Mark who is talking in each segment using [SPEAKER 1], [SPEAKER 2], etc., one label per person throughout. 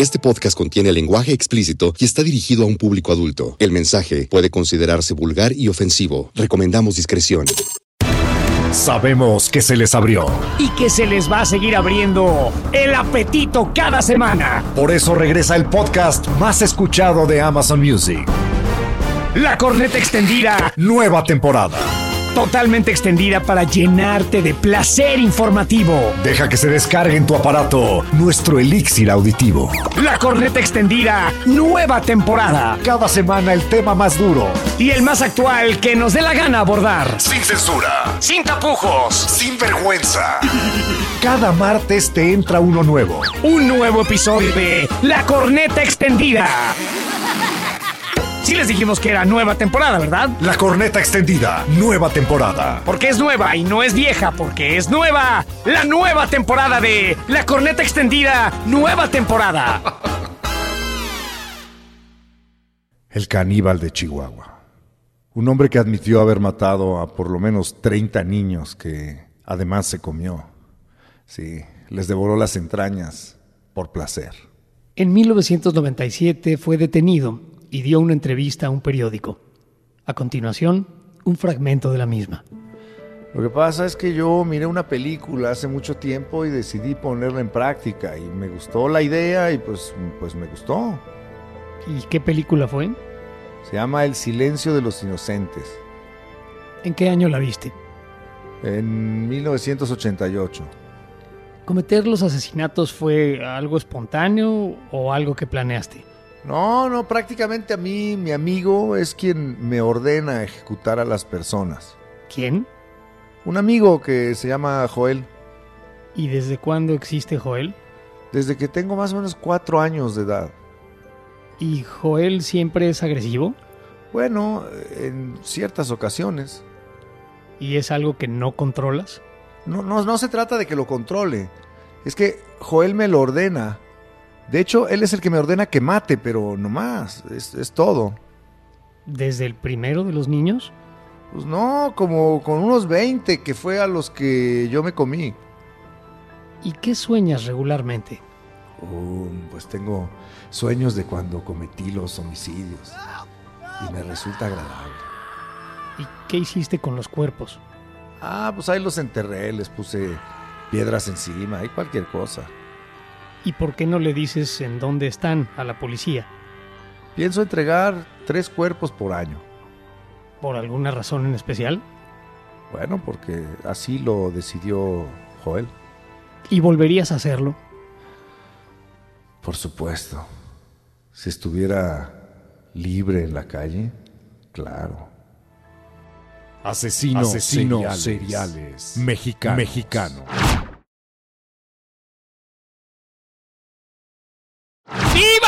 [SPEAKER 1] Este podcast contiene lenguaje explícito y está dirigido a un público adulto. El mensaje puede considerarse vulgar y ofensivo. Recomendamos discreción.
[SPEAKER 2] Sabemos que se les abrió.
[SPEAKER 3] y que se les va a seguir abriendo el apetito cada semana.
[SPEAKER 2] Por eso regresa el podcast más escuchado de Amazon Music.
[SPEAKER 3] La corneta extendida,
[SPEAKER 2] Nueva temporada.
[SPEAKER 3] Totalmente extendida para llenarte de placer informativo.
[SPEAKER 2] Deja que se descargue en tu aparato nuestro elixir auditivo.
[SPEAKER 3] La corneta extendida, nueva temporada.
[SPEAKER 2] Cada semana el tema más duro.
[SPEAKER 3] Y el más actual que nos dé la gana abordar.
[SPEAKER 2] Sin censura.
[SPEAKER 3] Sin tapujos.
[SPEAKER 2] Sin vergüenza. Cada martes te entra uno nuevo.
[SPEAKER 3] Un nuevo episodio de La corneta extendida. Sí les dijimos que era nueva temporada, ¿verdad?
[SPEAKER 2] La corneta extendida. Nueva temporada.
[SPEAKER 3] Porque es nueva y no es vieja, porque es nueva. La nueva temporada de La Corneta Extendida, nueva temporada.
[SPEAKER 2] El caníbal de Chihuahua. Un hombre que admitió haber matado a por lo menos 30 niños que además se comió. Sí, les devoró las entrañas por placer.
[SPEAKER 3] En 1997 fue detenido y dio una entrevista a un periódico. A continuación, un fragmento de la misma.
[SPEAKER 2] Lo que pasa es que yo miré una película hace mucho tiempo y decidí ponerla en práctica y me gustó la idea y pues, pues me gustó.
[SPEAKER 3] ¿Y qué película fue?
[SPEAKER 2] Se llama El silencio de los inocentes.
[SPEAKER 3] ¿En qué año la viste?
[SPEAKER 2] En 1988.
[SPEAKER 3] ¿Cometer los asesinatos fue algo espontáneo o algo que planeaste?
[SPEAKER 2] No, no, prácticamente a mí, mi amigo es quien me ordena ejecutar a las personas.
[SPEAKER 3] ¿Quién?
[SPEAKER 2] Un amigo que se llama Joel.
[SPEAKER 3] ¿Y desde cuándo existe Joel?
[SPEAKER 2] Desde que tengo más o menos cuatro años de edad.
[SPEAKER 3] ¿Y Joel siempre es agresivo?
[SPEAKER 2] Bueno, en ciertas ocasiones.
[SPEAKER 3] ¿Y es algo que no controlas?
[SPEAKER 2] No, no, no se trata de que lo controle. Es que Joel me lo ordena. De hecho, él es el que me ordena que mate, pero no más. Es, es todo.
[SPEAKER 3] ¿Desde el primero de los niños?
[SPEAKER 2] Pues no, como con unos 20 que fue a los que yo me comí.
[SPEAKER 3] ¿Y qué sueñas regularmente?
[SPEAKER 2] Uh, pues tengo sueños de cuando cometí los homicidios. Y me resulta agradable.
[SPEAKER 3] ¿Y qué hiciste con los cuerpos?
[SPEAKER 2] Ah, pues ahí los enterré, les puse piedras encima y cualquier cosa.
[SPEAKER 3] ¿Y por qué no le dices en dónde están a la policía?
[SPEAKER 2] Pienso entregar tres cuerpos por año.
[SPEAKER 3] ¿Por alguna razón en especial?
[SPEAKER 2] Bueno, porque así lo decidió Joel.
[SPEAKER 3] ¿Y volverías a hacerlo?
[SPEAKER 2] Por supuesto. Si estuviera libre en la calle, claro.
[SPEAKER 4] Asesinos,
[SPEAKER 2] Asesinos
[SPEAKER 4] seriales,
[SPEAKER 2] seriales
[SPEAKER 4] mexicanos.
[SPEAKER 2] mexicanos.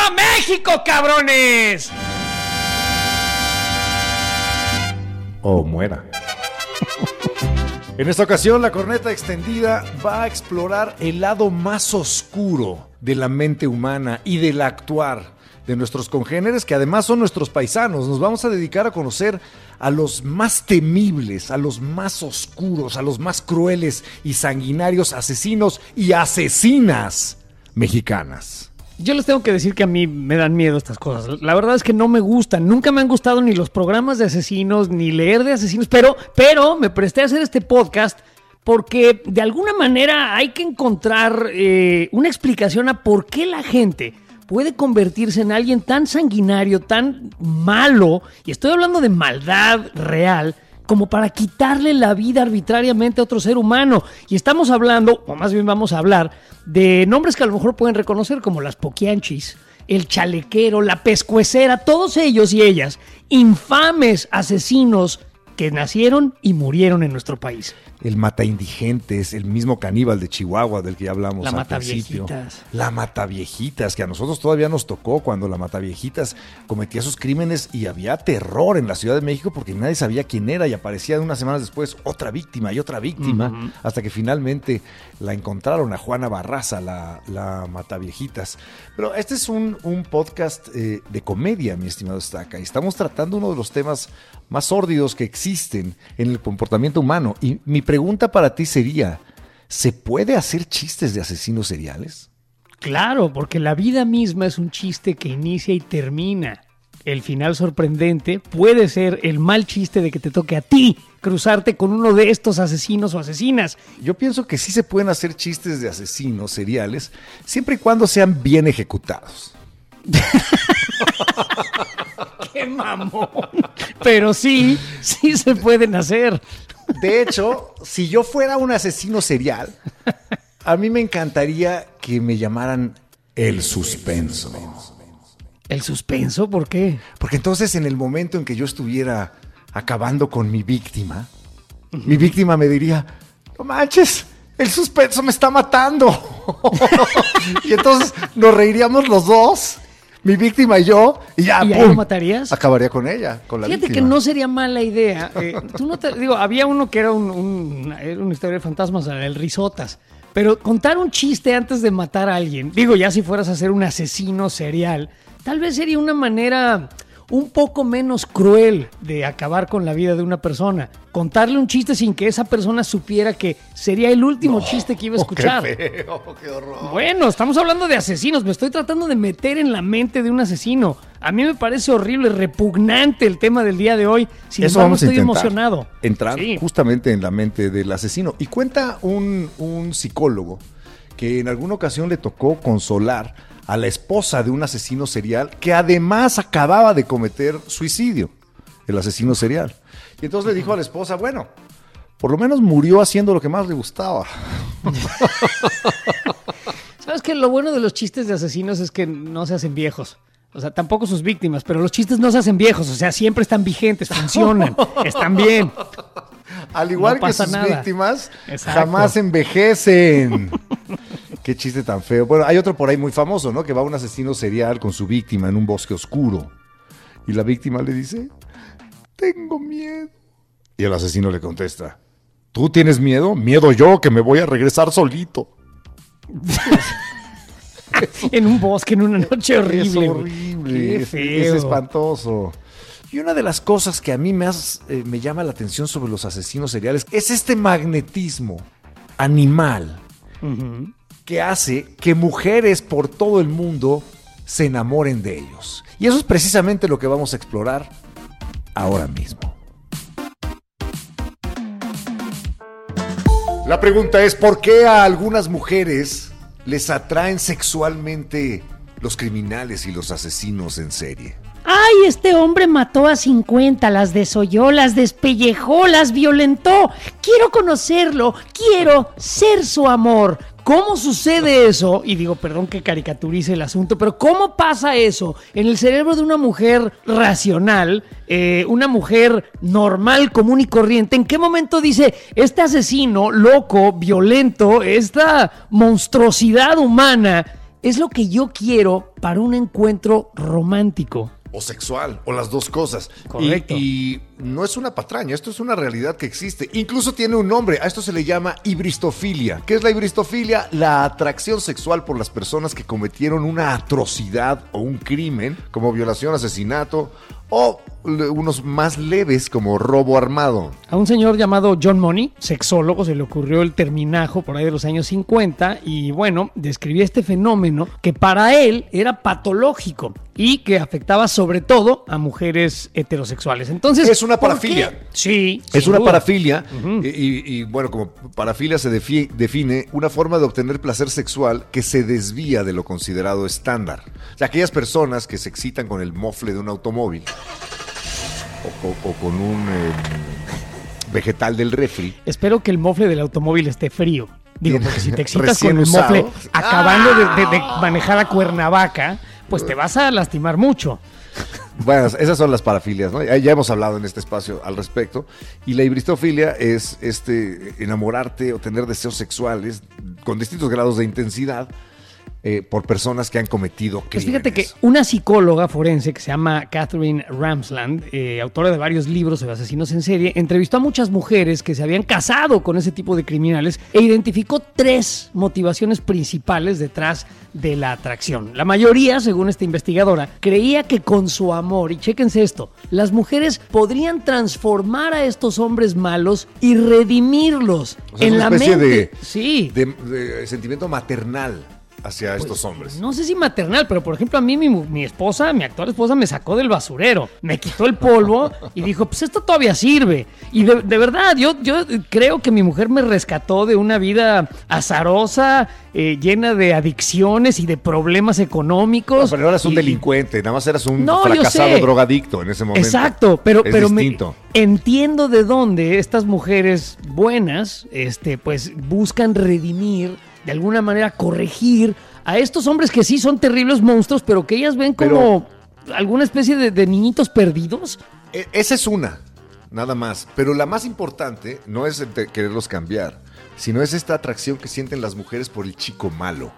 [SPEAKER 3] ¡Viva México, cabrones!
[SPEAKER 2] o muera. En esta ocasión, la corneta extendida va a explorar el lado más oscuro de la mente humana y del actuar de nuestros congéneres, que además son nuestros paisanos. Nos vamos a dedicar a conocer a los más temibles, a los más oscuros, a los más crueles y sanguinarios asesinos y asesinas mexicanas.
[SPEAKER 3] Yo les tengo que decir que a mí me dan miedo estas cosas. La verdad es que no me gustan. Nunca me han gustado ni los programas de asesinos, ni leer de asesinos. Pero, pero me presté a hacer este podcast porque de alguna manera hay que encontrar eh, una explicación a por qué la gente puede convertirse en alguien tan sanguinario, tan malo, y estoy hablando de maldad real, como para quitarle la vida arbitrariamente a otro ser humano. Y estamos hablando, o más bien vamos a hablar, de nombres que a lo mejor pueden reconocer como las poquianchis, el chalequero, la pescuecera, todos ellos y ellas, infames asesinos que nacieron y murieron en nuestro país.
[SPEAKER 2] El mata indigentes, el mismo caníbal de Chihuahua del que ya hablamos
[SPEAKER 3] La
[SPEAKER 2] al
[SPEAKER 3] mata
[SPEAKER 2] principio.
[SPEAKER 3] viejitas.
[SPEAKER 2] La mata viejitas, que a nosotros todavía nos tocó cuando la mata viejitas cometía sus crímenes y había terror en la Ciudad de México porque nadie sabía quién era y aparecía unas semanas después otra víctima y otra víctima hasta que finalmente la encontraron a Juana Barraza, la, la mata viejitas. Pero este es un, un podcast eh, de comedia, mi estimado Staca, y estamos tratando uno de los temas más sórdidos que existen en el comportamiento humano. Y mi pregunta para ti sería, ¿se puede hacer chistes de asesinos seriales?
[SPEAKER 3] Claro, porque la vida misma es un chiste que inicia y termina. El final sorprendente puede ser el mal chiste de que te toque a ti cruzarte con uno de estos asesinos o asesinas.
[SPEAKER 2] Yo pienso que sí se pueden hacer chistes de asesinos seriales siempre y cuando sean bien ejecutados.
[SPEAKER 3] ¡Qué mamón! Pero sí, sí se pueden hacer.
[SPEAKER 2] De hecho, si yo fuera un asesino serial, a mí me encantaría que me llamaran el suspenso.
[SPEAKER 3] ¿El suspenso? ¿Por qué?
[SPEAKER 2] Porque entonces en el momento en que yo estuviera acabando con mi víctima, mi víctima me diría, no manches, el suspenso me está matando. y entonces nos reiríamos los dos, mi víctima y yo, y ya,
[SPEAKER 3] ¿Y lo matarías?
[SPEAKER 2] Acabaría con ella, con la
[SPEAKER 3] Fíjate
[SPEAKER 2] víctima.
[SPEAKER 3] que no sería mala idea. Eh, tú no te- digo, había uno que era, un, un- era una historia de fantasmas, el risotas. Pero contar un chiste antes de matar a alguien, digo, ya si fueras a ser un asesino serial, tal vez sería una manera un poco menos cruel de acabar con la vida de una persona. Contarle un chiste sin que esa persona supiera que sería el último chiste que iba a escuchar.
[SPEAKER 2] Qué feo, qué horror.
[SPEAKER 3] Bueno, estamos hablando de asesinos. Me estoy tratando de meter en la mente de un asesino. A mí me parece horrible, repugnante el tema del día de hoy. Sin
[SPEAKER 2] Eso
[SPEAKER 3] embargo,
[SPEAKER 2] vamos
[SPEAKER 3] estoy emocionado.
[SPEAKER 2] Entrar
[SPEAKER 3] Sí.
[SPEAKER 2] justamente en la mente del asesino. Y cuenta un, un psicólogo que en alguna ocasión le tocó consolar a la esposa de un asesino serial que además acababa de cometer suicidio, el asesino serial. Y entonces le dijo a la esposa, bueno, por lo menos murió haciendo lo que más le gustaba.
[SPEAKER 3] ¿Sabes que Lo bueno de los chistes de asesinos es que no se hacen viejos. O sea, tampoco sus víctimas, pero los chistes no se hacen viejos. O sea, siempre están vigentes, funcionan, están bien.
[SPEAKER 2] Al igual
[SPEAKER 3] No
[SPEAKER 2] que sus
[SPEAKER 3] nada.
[SPEAKER 2] víctimas,
[SPEAKER 3] Exacto.
[SPEAKER 2] jamás envejecen. Qué chiste tan feo. Bueno, hay otro por ahí muy famoso, ¿no? Que va un asesino serial con su víctima en un bosque oscuro. Y la víctima le dice, tengo miedo. Y el asesino le contesta, ¿tú tienes miedo? Miedo yo, que me voy a regresar solito.
[SPEAKER 3] En un bosque, en una noche horrible.
[SPEAKER 2] Es horrible,
[SPEAKER 3] Qué
[SPEAKER 2] es,
[SPEAKER 3] feo.
[SPEAKER 2] es espantoso. Y una de las cosas que a mí me, has- eh, me llama la atención sobre los asesinos seriales es este magnetismo animal que hace que mujeres por todo el mundo se enamoren de ellos. Y eso es precisamente lo que vamos a explorar ahora mismo. La pregunta es, ¿por qué a algunas mujeres les atraen sexualmente los criminales y los asesinos en serie?
[SPEAKER 4] ¡Ay, este hombre mató a 50, las desolló, las despellejó, las violentó! Quiero conocerlo, quiero ser su amor.
[SPEAKER 3] ¿Cómo sucede eso? Y digo, perdón que caricaturice el asunto, pero ¿cómo pasa eso en el cerebro de una mujer racional, eh, una mujer normal, común y corriente? ¿En qué momento dice, este asesino loco, violento, esta monstruosidad humana es lo que yo quiero para un encuentro romántico?
[SPEAKER 2] o sexual, o las dos cosas.
[SPEAKER 3] Correcto.
[SPEAKER 2] Y, y no es una patraña, esto es una realidad que existe. Incluso tiene un nombre, a esto se le llama ibristofilia. ¿Qué es la ibristofilia? La atracción sexual por las personas que cometieron una atrocidad o un crimen, como violación, asesinato, o unos más leves como robo armado.
[SPEAKER 3] A un señor llamado John Money, sexólogo, se le ocurrió el terminajo por ahí de los años 50 y bueno, describía este fenómeno que para él era patológico y que afectaba sobre todo a mujeres heterosexuales. Entonces,
[SPEAKER 2] Es una
[SPEAKER 3] ¿por qué?
[SPEAKER 2] parafilia.
[SPEAKER 3] Sí,
[SPEAKER 2] Es una
[SPEAKER 3] duda.
[SPEAKER 2] parafilia y, y- y, bueno, como parafilia se defi- define una forma de obtener placer sexual que se desvía de lo considerado estándar. O sea, aquellas personas que se excitan con el mofle de un automóvil o, o- o con un eh, vegetal del refri.
[SPEAKER 3] Espero que el mofle del automóvil esté frío. Digo, porque si te excitas con el
[SPEAKER 2] usado.
[SPEAKER 3] mofle acabando de, de- de manejar a Cuernavaca, pues te vas a lastimar mucho.
[SPEAKER 2] Bueno, esas son las parafilias, ¿no? Ya, hemos hablado en este espacio al respecto. Y la hibristofilia es este enamorarte o tener deseos sexuales con distintos grados de intensidad eh, por personas que han cometido
[SPEAKER 3] Pues
[SPEAKER 2] crímenes.
[SPEAKER 3] fíjate que una psicóloga forense que se llama Catherine Ramsland, eh, autora de varios libros sobre asesinos en serie, entrevistó a muchas mujeres que se habían casado con ese tipo de criminales e identificó tres motivaciones principales detrás de la atracción. La mayoría, según esta investigadora, creía que con su amor, y chéquense esto, las mujeres podrían transformar a estos hombres malos y redimirlos
[SPEAKER 2] O sea,
[SPEAKER 3] en
[SPEAKER 2] una
[SPEAKER 3] la mente.
[SPEAKER 2] de,
[SPEAKER 3] sí.
[SPEAKER 2] de- de sentimiento maternal hacia estos hombres.
[SPEAKER 3] No sé si maternal, pero por ejemplo a mí mi, mi esposa, mi actual esposa, me sacó del basurero, me quitó el polvo y dijo, pues esto todavía sirve. Y de, de verdad, yo, yo creo que mi mujer me rescató de una vida azarosa, eh, llena de adicciones y de problemas
[SPEAKER 2] No,
[SPEAKER 3] económicos.
[SPEAKER 2] pero no eras un
[SPEAKER 3] Y-
[SPEAKER 2] delincuente, nada más eras un
[SPEAKER 3] No,
[SPEAKER 2] fracasado drogadicto en ese momento.
[SPEAKER 3] Exacto, pero,
[SPEAKER 2] es
[SPEAKER 3] pero me- entiendo de dónde estas mujeres buenas, este, pues buscan redimir, de alguna manera corregir a estos hombres que sí son terribles monstruos, pero que ellas ven como alguna especie de, de niñitos perdidos.
[SPEAKER 2] E- esa es una, nada más. Pero la más importante no es el de quererlos cambiar, sino es esta atracción que sienten las mujeres por el chico malo.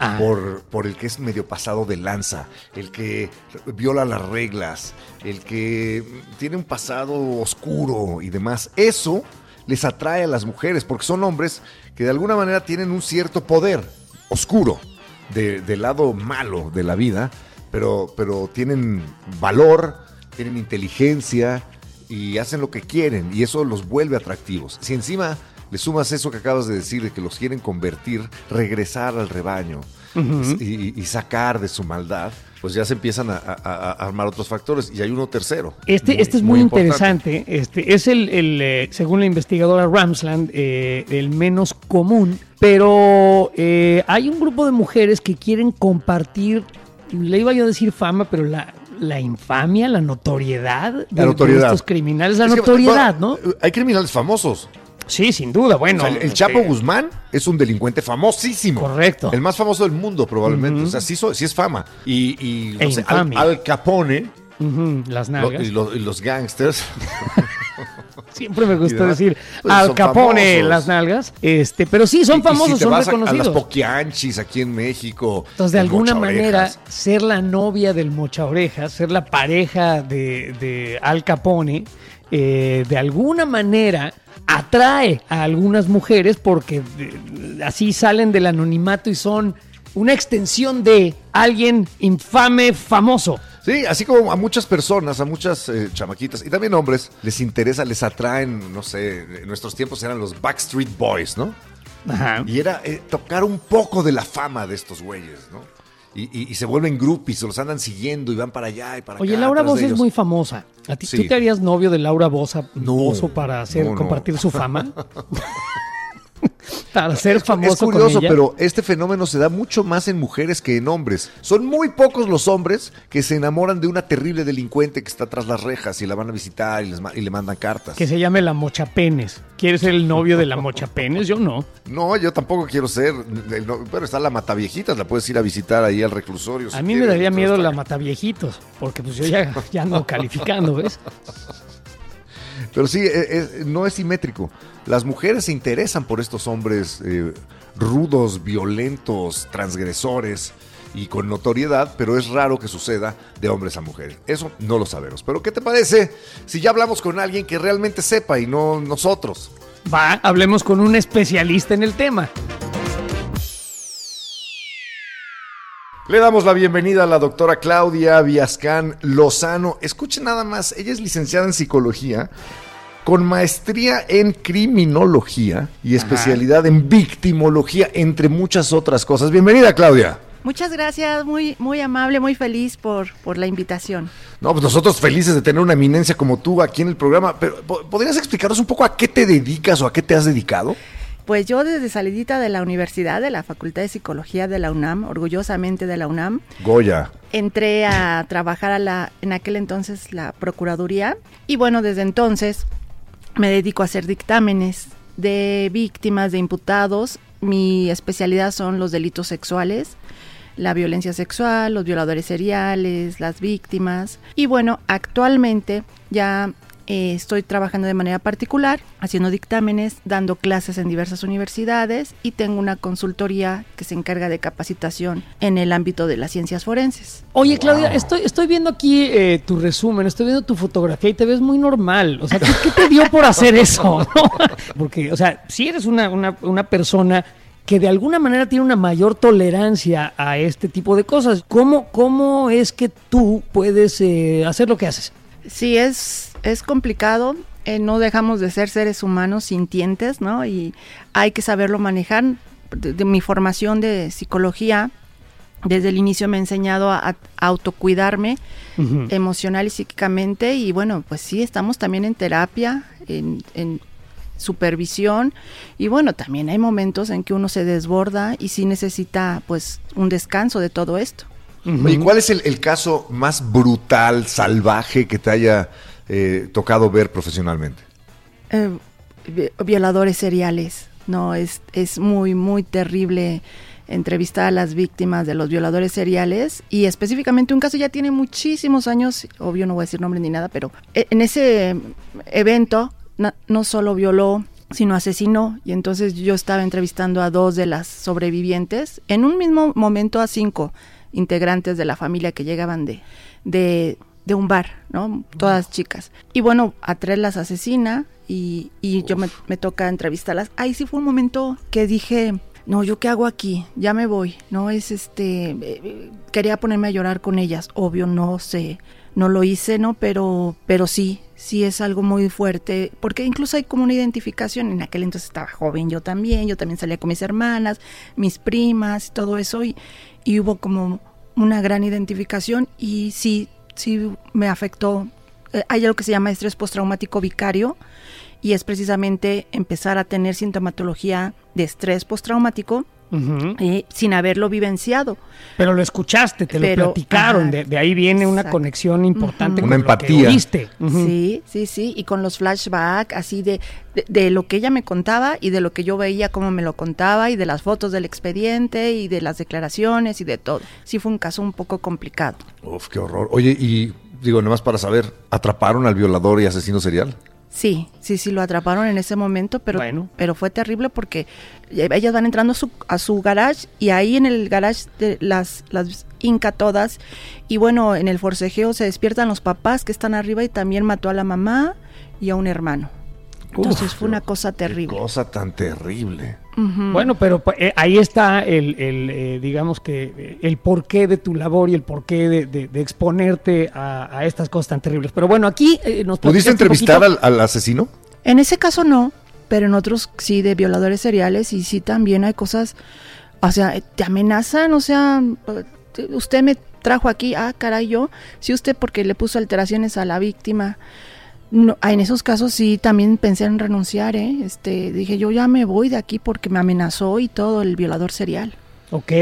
[SPEAKER 3] Ah.
[SPEAKER 2] Por, por el que es medio pasado de lanza, el que viola las reglas, el que tiene un pasado oscuro y demás. Eso les atrae a las mujeres porque son hombres que de alguna manera tienen un cierto poder oscuro de- del lado malo de la vida, pero, pero tienen valor, tienen inteligencia y hacen lo que quieren y eso los vuelve atractivos. Si encima le sumas eso que acabas de decir, de que los quieren convertir, regresar al rebaño y, y sacar de su maldad, pues ya se empiezan a, a- a armar otros factores y hay uno tercero.
[SPEAKER 3] Este, este es muy, interesante. Este es el, el, eh, según la investigadora Ramsland, eh, el menos común. Pero eh, hay un grupo de mujeres que quieren compartir, le iba yo a decir fama, pero la, la infamia, la notoriedad de,
[SPEAKER 2] La
[SPEAKER 3] de
[SPEAKER 2] notoriedad.
[SPEAKER 3] estos criminales, la
[SPEAKER 2] Es que,
[SPEAKER 3] notoriedad, ¿no?
[SPEAKER 2] Hay criminales famosos.
[SPEAKER 3] Sí, sin duda. Bueno,
[SPEAKER 2] O sea, el, el
[SPEAKER 3] este,
[SPEAKER 2] Chapo Guzmán es un delincuente famosísimo.
[SPEAKER 3] Correcto.
[SPEAKER 2] El más famoso del mundo, probablemente. O sea, sí, so- sí es fama. Y, y
[SPEAKER 3] E
[SPEAKER 2] no sé, Al, Capone
[SPEAKER 3] las
[SPEAKER 2] lo-
[SPEAKER 3] nalgas.
[SPEAKER 2] y, los, y los gangsters.
[SPEAKER 3] Siempre me gusta decir
[SPEAKER 2] pues,
[SPEAKER 3] Al Capone
[SPEAKER 2] famosos.
[SPEAKER 3] las nalgas. Este, pero sí, son
[SPEAKER 2] y
[SPEAKER 3] famosos,
[SPEAKER 2] si te
[SPEAKER 3] son
[SPEAKER 2] vas a- a,
[SPEAKER 3] reconocidos.
[SPEAKER 2] las poquianchis aquí en México.
[SPEAKER 3] Entonces, de alguna manera, ser la novia del Mocha Orejas, ser la pareja de, de Al Capone, eh, de alguna manera atrae a algunas mujeres porque eh, así salen del anonimato y son una extensión de alguien infame, famoso.
[SPEAKER 2] Sí, así como a muchas personas, a muchas eh, chamaquitas y también hombres, les interesa, les atraen, no sé, en nuestros tiempos eran los Backstreet Boys, ¿no?
[SPEAKER 3] Ajá.
[SPEAKER 2] Y era eh, tocar un poco de la fama de estos güeyes, ¿no? Y, y- y se vuelven groupies, los andan siguiendo y van para allá y para
[SPEAKER 3] Oye,
[SPEAKER 2] acá.
[SPEAKER 3] Laura
[SPEAKER 2] de
[SPEAKER 3] es muy famosa. ¿A ti,
[SPEAKER 2] Sí.
[SPEAKER 3] ¿Tú te harías novio de Laura Bozo,
[SPEAKER 2] No,
[SPEAKER 3] Bozo para hacer,
[SPEAKER 2] no, no.
[SPEAKER 3] compartir su fama? para ser famoso
[SPEAKER 2] es curioso,
[SPEAKER 3] con ella.
[SPEAKER 2] pero este fenómeno se da mucho más en mujeres que en hombres. Son muy pocos los hombres que se enamoran de una terrible delincuente que está tras las rejas y la van a visitar y, les ma- y le mandan cartas.
[SPEAKER 3] que se llame la Mochapenes. ¿Quieres ser el novio de la Mochapenes? Yo no.
[SPEAKER 2] No, yo tampoco quiero ser. no- pero está la Mataviejitas, la puedes ir a visitar ahí al reclusorio.
[SPEAKER 3] A mí me daría miedo la Mataviejitos, porque pues yo ya, ya ando calificando, ¿ves?
[SPEAKER 2] Pero sí, e- e- no es simétrico. Las mujeres se interesan por estos hombres eh, rudos, violentos, transgresores y con notoriedad, pero es raro que suceda de hombres a mujeres. Eso no lo sabemos. Pero ¿qué te parece si ya hablamos con alguien que realmente sepa y no nosotros?
[SPEAKER 3] Va, hablemos con un especialista en el tema.
[SPEAKER 2] Le damos la bienvenida a la doctora Claudia Viascán Lozano. Escuchen nada más, ella es licenciada en psicología, con maestría en criminología y especialidad en victimología, entre muchas otras cosas. Bienvenida, Claudia.
[SPEAKER 5] Muchas gracias, muy, muy amable, muy feliz por, por la invitación.
[SPEAKER 2] No, pues nosotros felices de tener una eminencia como tú aquí en el programa, pero ¿po- ¿podrías explicarnos un poco a qué te dedicas o a qué te has dedicado?
[SPEAKER 5] Pues yo desde salidita de la universidad, de la Facultad de Psicología de la UNAM, orgullosamente de la UNAM,
[SPEAKER 2] Goya.
[SPEAKER 5] entré a trabajar a la, en aquel entonces la Procuraduría y bueno, desde entonces me dedico a hacer dictámenes de víctimas, de imputados. Mi especialidad son los delitos sexuales, la violencia sexual, los violadores seriales, las víctimas. Y bueno, actualmente ya eh, estoy trabajando de manera particular, haciendo dictámenes, dando clases en diversas universidades y tengo una consultoría que se encarga de capacitación en el ámbito de las ciencias forenses.
[SPEAKER 3] Oye, Claudia, estoy, estoy viendo aquí eh, tu resumen, estoy viendo tu fotografía y te ves muy normal. O sea, ¿qué, qué te dio por hacer eso? ¿No? Porque, o sea, si eres una, una, una persona que de alguna manera tiene una mayor tolerancia a este tipo de cosas. ¿Cómo, cómo es que tú puedes eh, hacer lo que haces?
[SPEAKER 5] Sí, es, es complicado. eh, no dejamos de ser seres humanos sintientes, ¿no? Y hay que saberlo manejar. De, de mi formación de psicología, desde el inicio me ha enseñado a, a autocuidarme emocional y psíquicamente. Y bueno, pues sí, estamos también en terapia, en, en supervisión. Y bueno, también hay momentos en que uno se desborda y sí necesita pues un descanso de todo esto.
[SPEAKER 2] Oye, ¿cuál es el, el caso más brutal, salvaje que te haya eh, tocado ver profesionalmente?
[SPEAKER 5] Eh, vi- violadores seriales. No, es, es muy, muy terrible entrevistar a las víctimas de los violadores seriales y específicamente un caso ya tiene muchísimos años, obvio no voy a decir nombre ni nada, pero e- en ese evento na- no solo violó, sino asesinó y entonces yo estaba entrevistando a dos de las sobrevivientes, en un mismo momento a cinco integrantes de la familia que llegaban de, de, de un bar, ¿no? Todas chicas. Y bueno, a tres las asesina y, y yo me, me toca entrevistarlas. Ahí sí fue un momento que dije, no, ¿yo qué hago aquí? Ya me voy, ¿no? Es este, eh, quería ponerme a llorar con ellas, obvio, no sé, no lo hice, ¿no? Pero, pero sí, sí es algo muy fuerte, porque incluso hay como una identificación, en aquel entonces estaba joven yo también, yo también salía con mis hermanas, mis primas todo eso, y, y hubo como una gran identificación y sí, sí me afectó. Eh, hay algo que se llama estrés postraumático vicario y es precisamente empezar a tener sintomatología de estrés postraumático Eh, sin haberlo vivenciado.
[SPEAKER 3] Pero lo escuchaste, te
[SPEAKER 5] Pero,
[SPEAKER 3] lo platicaron,
[SPEAKER 5] ajá,
[SPEAKER 3] de, de ahí viene una conexión importante.
[SPEAKER 5] Ujú.
[SPEAKER 3] con
[SPEAKER 2] Una
[SPEAKER 3] lo que
[SPEAKER 2] empatía.
[SPEAKER 3] Ujú.
[SPEAKER 5] Sí, sí, sí, y con los flashbacks así de, de, de lo que ella me contaba y de lo que yo veía, cómo me lo contaba y de las fotos del expediente y de las declaraciones y de todo. Sí fue un caso un poco complicado.
[SPEAKER 2] Uf, qué horror. Oye, y digo, nomás para saber, ¿atraparon al violador y asesino serial?
[SPEAKER 5] Sí, sí, sí, lo atraparon en ese momento, pero,
[SPEAKER 3] Bueno.
[SPEAKER 5] pero fue terrible porque ellas van entrando a su, a su garage y ahí en el garage de las, las inca todas y bueno, en el forcejeo se despiertan los papás que están arriba y también mató a la mamá y a un hermano. Entonces
[SPEAKER 2] Uf,
[SPEAKER 5] fue una cosa terrible.
[SPEAKER 2] Qué cosa tan terrible.
[SPEAKER 3] Bueno, pero pa- eh, ahí está el, el, eh, digamos que eh, el porqué de tu labor y el porqué de, de- de exponerte a, a estas cosas tan terribles. Pero bueno, aquí eh, nos
[SPEAKER 2] ¿Pudiste entrevistar al, al asesino?
[SPEAKER 5] En ese caso no, pero en otros sí de violadores seriales y sí también hay cosas, o sea, te amenazan, o sea, te- usted me trajo aquí, ah, caray, yo, si usted porque le puso alteraciones a la víctima. No, ah, en esos casos sí también pensé en renunciar, ¿eh? Este, dije, yo ya me voy de aquí porque me amenazó y todo el violador serial.
[SPEAKER 3] Ok,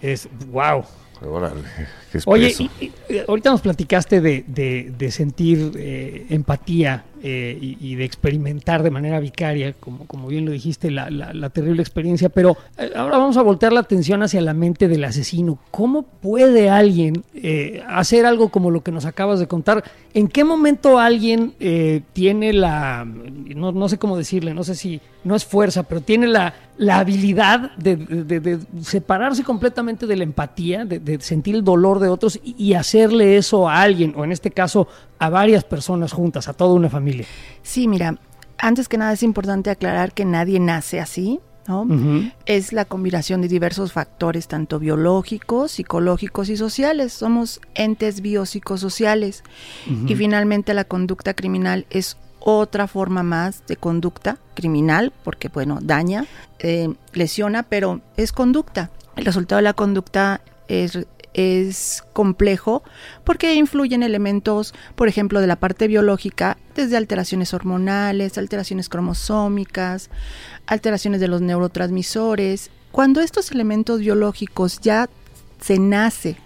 [SPEAKER 3] es wow.
[SPEAKER 2] Órale,
[SPEAKER 3] Oye, y- y, ahorita nos platicaste de, de- de sentir eh, empatía eh, y, y de experimentar de manera vicaria, como, como bien lo dijiste, la, la- la terrible experiencia, pero eh, ahora vamos a voltear la atención hacia la mente del asesino. ¿Cómo puede alguien eh, hacer algo como lo que nos acabas de contar? ¿En qué momento alguien eh, tiene la, no, no sé cómo decirle, no sé si no es fuerza, pero tiene la, la habilidad de, de- separarse completamente de la empatía, de sentir el dolor de otros y, hacerle eso a alguien, o en este caso a varias personas juntas, a toda una familia.
[SPEAKER 5] Sí, mira, antes que nada es importante aclarar que nadie nace así, ¿no? Es la combinación de diversos factores, tanto biológicos, psicológicos y sociales. Somos entes biopsicosociales. Y finalmente la conducta criminal es otra forma más de conducta criminal, porque bueno, daña, eh, lesiona, pero es conducta. El resultado de la conducta es, es complejo porque influyen elementos, por ejemplo, de la parte biológica, desde alteraciones hormonales, alteraciones cromosómicas, alteraciones de los neurotransmisores. Cuando estos elementos biológicos ya se nace,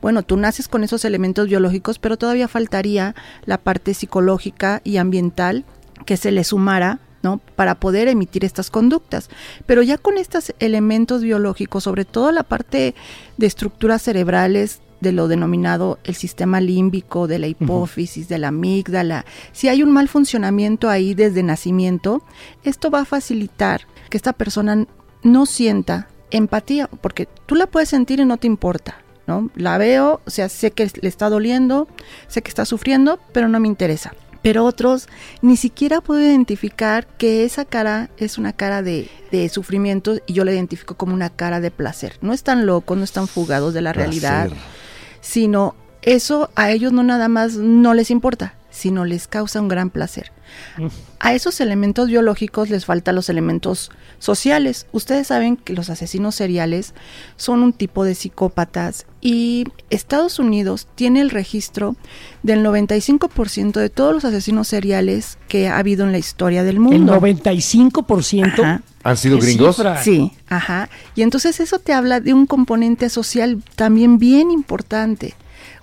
[SPEAKER 5] bueno, tú naces con esos elementos biológicos, pero todavía faltaría la parte psicológica y ambiental que se le sumara, ¿no? Para poder emitir estas conductas. Pero ya con estos elementos biológicos, sobre todo la parte de estructuras cerebrales de lo denominado el sistema límbico, de la hipófisis, de la amígdala, si hay un mal funcionamiento ahí desde nacimiento, esto va a facilitar que esta persona no sienta empatía, porque tú la puedes sentir y no te importa, ¿no? La veo, o sea, sé que le está doliendo, sé que está sufriendo, pero no me interesa. Pero otros ni siquiera puedo identificar que esa cara es una cara de, de sufrimiento y yo la identifico como una cara de placer. No están locos, no están fugados de la realidad, sino eso a ellos no nada más no les importa, sino les causa un gran placer. A esos elementos biológicos les faltan los elementos sociales. Ustedes saben que los asesinos seriales son un tipo de psicópatas y Estados Unidos tiene el registro del 95% de todos los asesinos seriales que ha habido en la historia del mundo.
[SPEAKER 3] El 95%.
[SPEAKER 5] Ajá.
[SPEAKER 2] ¿Han sido
[SPEAKER 3] ¿Qué
[SPEAKER 2] gringos?
[SPEAKER 3] cifra?
[SPEAKER 5] Sí, ajá. Y entonces eso te habla de un componente social también bien importante.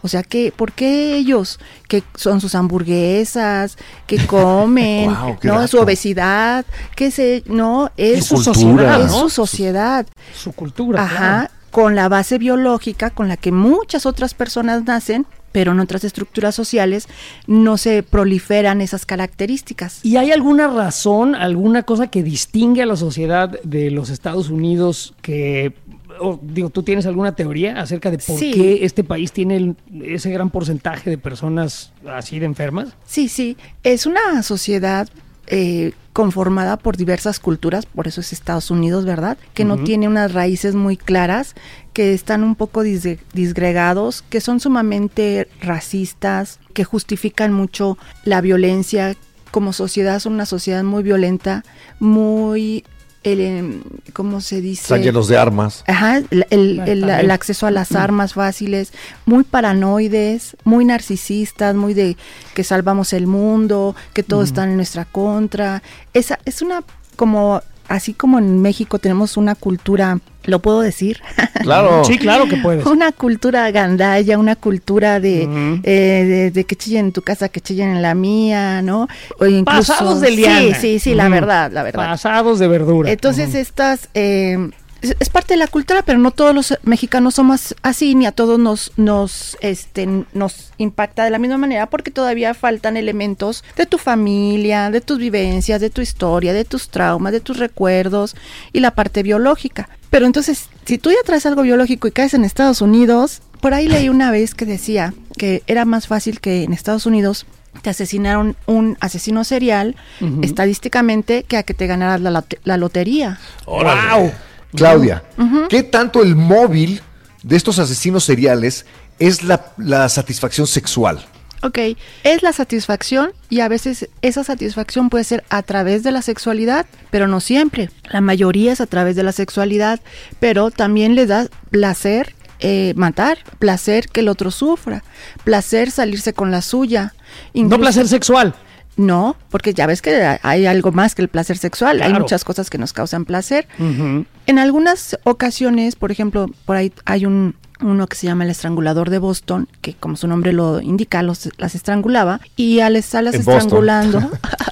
[SPEAKER 5] O sea, que, ¿por qué ellos, que son sus hamburguesas, que comen, no, su obesidad, que se, no, es,
[SPEAKER 3] su
[SPEAKER 2] Cultura,
[SPEAKER 3] sociedad,
[SPEAKER 5] es su sociedad,
[SPEAKER 3] Su cultura.
[SPEAKER 5] ajá,
[SPEAKER 3] claro.
[SPEAKER 5] con la base biológica con la que muchas otras personas nacen, pero en otras estructuras sociales no se proliferan esas características.
[SPEAKER 3] ¿Y hay alguna razón, alguna cosa que distingue a la sociedad de los Estados Unidos que, o, digo, tú tienes alguna teoría acerca de por
[SPEAKER 5] Sí.
[SPEAKER 3] qué este país tiene el- ese gran porcentaje de personas así de enfermas?
[SPEAKER 5] Sí, sí, es una sociedad eh, conformada por diversas culturas, por eso es Estados Unidos, ¿verdad? Que no tiene unas raíces muy claras, que están un poco dis- disgregados, que son sumamente racistas, que justifican mucho la violencia. Como sociedad son una sociedad muy violenta, muy, el, em, ¿cómo se dice?
[SPEAKER 2] Están llenos de armas.
[SPEAKER 5] Ajá, el, el- el- acceso a las armas fáciles, muy paranoides, muy narcisistas, muy de que salvamos el mundo, que todos están en nuestra contra. Esa es una como así como en México tenemos una cultura, lo puedo decir,
[SPEAKER 2] Claro.
[SPEAKER 3] Sí, claro que puedes.
[SPEAKER 5] una cultura gandaya, una cultura de, eh, de, de que chillen en tu casa, que chillen en la mía, ¿no? O incluso,
[SPEAKER 3] Pasados de liana.
[SPEAKER 5] Sí, sí, sí, la verdad, la verdad.
[SPEAKER 3] Pasados de verdura.
[SPEAKER 5] Entonces estas eh, es, parte de la cultura, pero no todos los mexicanos somos así, ni a todos nos nos este nos impacta de la misma manera, porque todavía faltan elementos de tu familia, de tus vivencias, de tu historia, de tus traumas, de tus recuerdos y la parte biológica. Pero entonces, si tú ya traes algo biológico y caes en Estados Unidos, por ahí leí una vez que decía que era más fácil que en Estados Unidos te asesinaron un asesino serial estadísticamente que a que te ganaras la, la lotería.
[SPEAKER 2] ¡Wow! Claudia, ¿qué tanto el móvil de estos asesinos seriales es la, la satisfacción sexual?
[SPEAKER 5] Ok, es la satisfacción y a veces esa satisfacción puede ser a través de la sexualidad, pero no siempre. La mayoría es a través de la sexualidad, pero también le da placer eh, matar, placer que el otro sufra, placer salirse con la suya.
[SPEAKER 3] No placer sexual.
[SPEAKER 5] No, porque ya ves que hay algo más que el placer sexual. Hay muchas cosas que nos causan placer. En algunas ocasiones, por ejemplo, por ahí hay un uno que se llama el estrangulador de Boston, que como su nombre lo indica, los, las estrangulaba y al estarlas estrangulando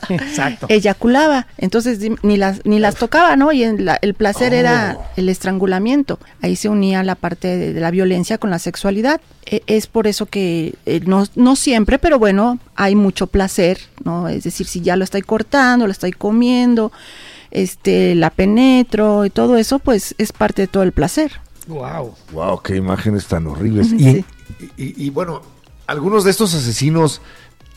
[SPEAKER 5] eyaculaba. Entonces ni las ni las tocaba, ¿no? Y en la- el placer era
[SPEAKER 2] Oh.
[SPEAKER 5] el estrangulamiento. Ahí se unía la parte de, de la violencia con la sexualidad. E- es por eso que eh, no, no siempre, pero bueno, hay mucho placer, ¿no? Es decir, si ya lo estoy cortando, lo estoy comiendo, este, la penetro y todo eso, pues es parte de todo el placer.
[SPEAKER 3] Wow.
[SPEAKER 2] ¡Wow! ¡Qué imágenes tan horribles!
[SPEAKER 5] Sí.
[SPEAKER 2] Y, y- y bueno, algunos de estos asesinos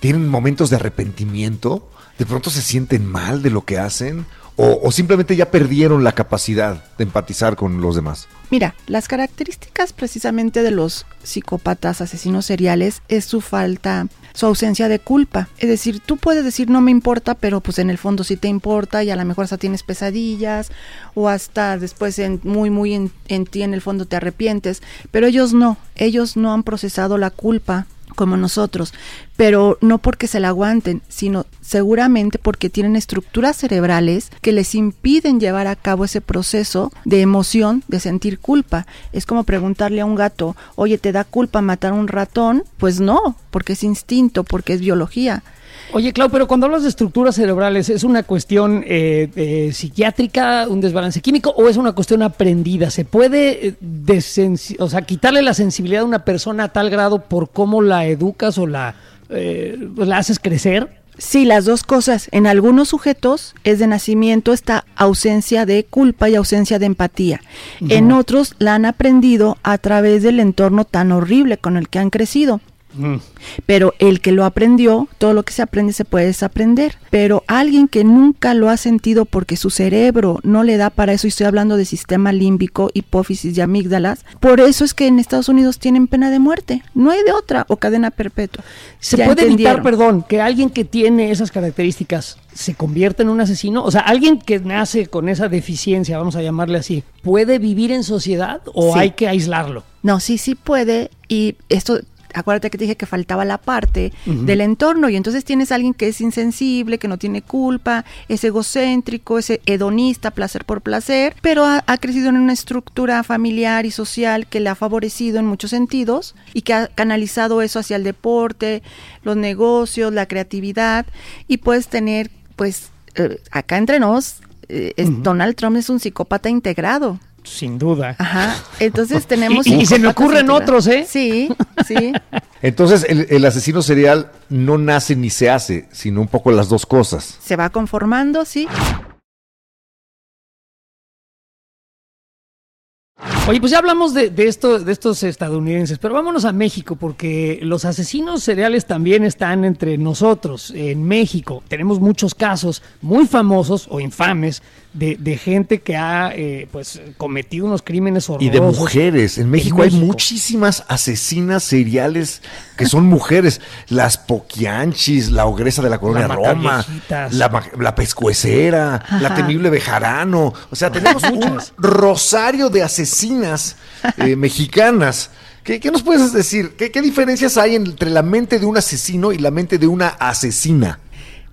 [SPEAKER 2] tienen momentos de arrepentimiento, de pronto se sienten mal de lo que hacen, o, simplemente ya perdieron la capacidad de empatizar con los demás.
[SPEAKER 5] Mira, las características precisamente de los psicópatas asesinos seriales es su falta, su ausencia de culpa. Es decir, tú puedes decir no me importa, pero pues en el fondo sí te importa y a lo mejor hasta tienes pesadillas o hasta después en, muy muy en ti en el fondo te arrepientes, pero ellos no, ellos no han procesado la culpa como nosotros, pero no porque se la aguanten, sino seguramente porque tienen estructuras cerebrales que les impiden llevar a cabo ese proceso de emoción, de sentir culpa. Es como preguntarle a un gato, oye, ¿te da culpa matar a un ratón? Pues no, porque es instinto, porque es biología.
[SPEAKER 3] Oye, Clau, pero cuando hablas de estructuras cerebrales, ¿es una cuestión eh, eh, psiquiátrica, un desbalance químico o es una cuestión aprendida? ¿Se puede eh, o sea, quitarle la sensibilidad a una persona a tal grado por cómo la educas o la, eh, la haces crecer?
[SPEAKER 5] Sí, las dos cosas. En algunos sujetos es de nacimiento esta ausencia de culpa y ausencia de empatía. En otros la han aprendido a través del entorno tan horrible con el que han crecido.
[SPEAKER 3] Mm.
[SPEAKER 5] Pero el que lo aprendió, todo lo que se aprende se puede desaprender. Pero alguien que nunca lo ha sentido porque su cerebro no le da para eso, y estoy hablando de sistema límbico, hipófisis y amígdalas, por eso es que en Estados Unidos tienen pena de muerte. No hay de otra, o cadena perpetua.
[SPEAKER 3] ¿Se
[SPEAKER 5] Ya
[SPEAKER 3] puede evitar, perdón, que alguien que tiene esas características se convierta en un asesino? O sea, alguien que nace con esa deficiencia, vamos a llamarle así, ¿puede vivir en sociedad o
[SPEAKER 5] Sí.
[SPEAKER 3] hay que aislarlo?
[SPEAKER 5] No, sí, sí puede. Y esto, acuérdate que te dije que faltaba la parte del entorno. Y entonces tienes a alguien que es insensible, que no tiene culpa, es egocéntrico, es hedonista, placer por placer, pero ha, ha crecido en una estructura familiar y social que le ha favorecido en muchos sentidos y que ha canalizado eso hacia el deporte, los negocios, la creatividad. Y puedes tener, pues, eh, acá entre nos, eh, Donald Trump es un psicópata integrado.
[SPEAKER 3] Sin duda.
[SPEAKER 5] Ajá. Entonces tenemos.
[SPEAKER 3] Y- y se me ocurren otros, ¿eh?
[SPEAKER 5] Sí, sí.
[SPEAKER 2] Entonces, el, el asesino serial no nace ni se hace, sino un poco las dos cosas.
[SPEAKER 5] Se va conformando, sí.
[SPEAKER 3] Oye, pues ya hablamos de, de esto, de estos estadounidenses, pero vámonos a México, porque los asesinos seriales también están entre nosotros. En México tenemos muchos casos muy famosos o infames de, de gente que ha eh, pues cometido unos crímenes
[SPEAKER 2] Y
[SPEAKER 3] horrorosos.
[SPEAKER 2] de mujeres. En México hay
[SPEAKER 3] México.
[SPEAKER 2] muchísimas asesinas seriales que son mujeres. Las poquianchis, la ogresa de la colonia
[SPEAKER 3] La
[SPEAKER 2] Roma, la, pescuecera, la temible bejarano. O sea, tenemos un rosario de asesinas eh, mexicanas. ¿Qué, qué nos puedes decir? ¿Qué, qué diferencias hay entre la mente de un asesino y la mente de una asesina?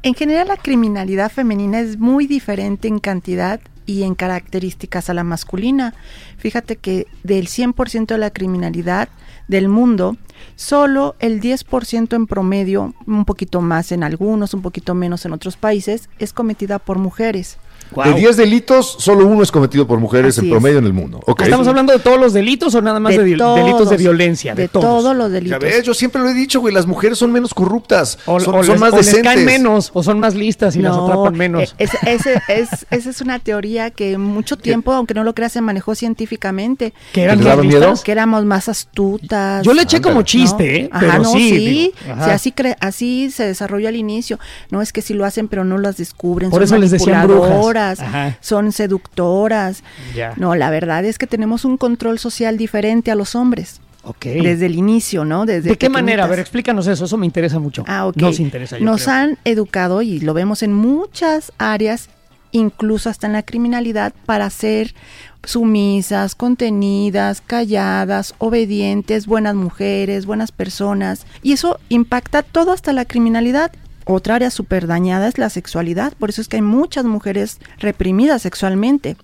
[SPEAKER 5] En general, la criminalidad femenina es muy diferente en cantidad y en características a la masculina. Fíjate que del 100% de la criminalidad del mundo, solo el 10% en promedio, un poquito más en algunos, un poquito menos en otros países, es cometida por mujeres.
[SPEAKER 2] De 10 delitos, solo uno es cometido por mujeres
[SPEAKER 5] Así
[SPEAKER 2] en promedio
[SPEAKER 5] es.
[SPEAKER 2] en el mundo.
[SPEAKER 3] ¿Estamos hablando de todos los delitos o nada más de, delitos de violencia? De,
[SPEAKER 5] De
[SPEAKER 3] todos.
[SPEAKER 5] todos los
[SPEAKER 2] Ya
[SPEAKER 5] delitos.
[SPEAKER 2] ves, yo siempre lo he dicho, güey, las mujeres son menos corruptas,
[SPEAKER 3] O,
[SPEAKER 2] son,
[SPEAKER 3] o
[SPEAKER 2] son
[SPEAKER 3] les,
[SPEAKER 2] más
[SPEAKER 3] o les
[SPEAKER 2] decentes.
[SPEAKER 3] caen menos, o son más listas y las atrapan menos.
[SPEAKER 5] eh, es- ese- es- esa es una teoría que mucho tiempo, aunque no lo creas, se manejó científicamente.
[SPEAKER 3] que eran
[SPEAKER 2] ¿Te
[SPEAKER 3] más listas.
[SPEAKER 5] Que éramos más astutas.
[SPEAKER 3] Yo le eché
[SPEAKER 2] Ándale.
[SPEAKER 3] como
[SPEAKER 5] ¿no?
[SPEAKER 3] chiste, ¿eh?
[SPEAKER 5] Ajá,
[SPEAKER 3] pero
[SPEAKER 5] no,
[SPEAKER 3] sí.
[SPEAKER 5] sí.
[SPEAKER 3] digo, ajá.
[SPEAKER 5] sí, así, cre- así se desarrolló al inicio. No es que sí lo hacen, pero no las descubren.
[SPEAKER 3] Por
[SPEAKER 5] son
[SPEAKER 3] eso les decían brujas. Ajá.
[SPEAKER 5] son seductoras. No, la verdad es que tenemos un control social diferente a los hombres.
[SPEAKER 3] Ok.
[SPEAKER 5] Desde el inicio, ¿no? Desde
[SPEAKER 3] ¿De qué manera? A ver, explícanos eso, eso me interesa mucho.
[SPEAKER 5] Ah, ok.
[SPEAKER 3] Nos interesa. yo
[SPEAKER 5] Nos
[SPEAKER 3] creo.
[SPEAKER 5] han educado y lo vemos en muchas áreas, incluso hasta en la criminalidad, para ser sumisas, contenidas, calladas, obedientes, buenas mujeres, buenas personas. Y eso impacta todo hasta la criminalidad. Otra área súper dañada es la sexualidad. Por eso es que hay muchas mujeres reprimidas sexualmente.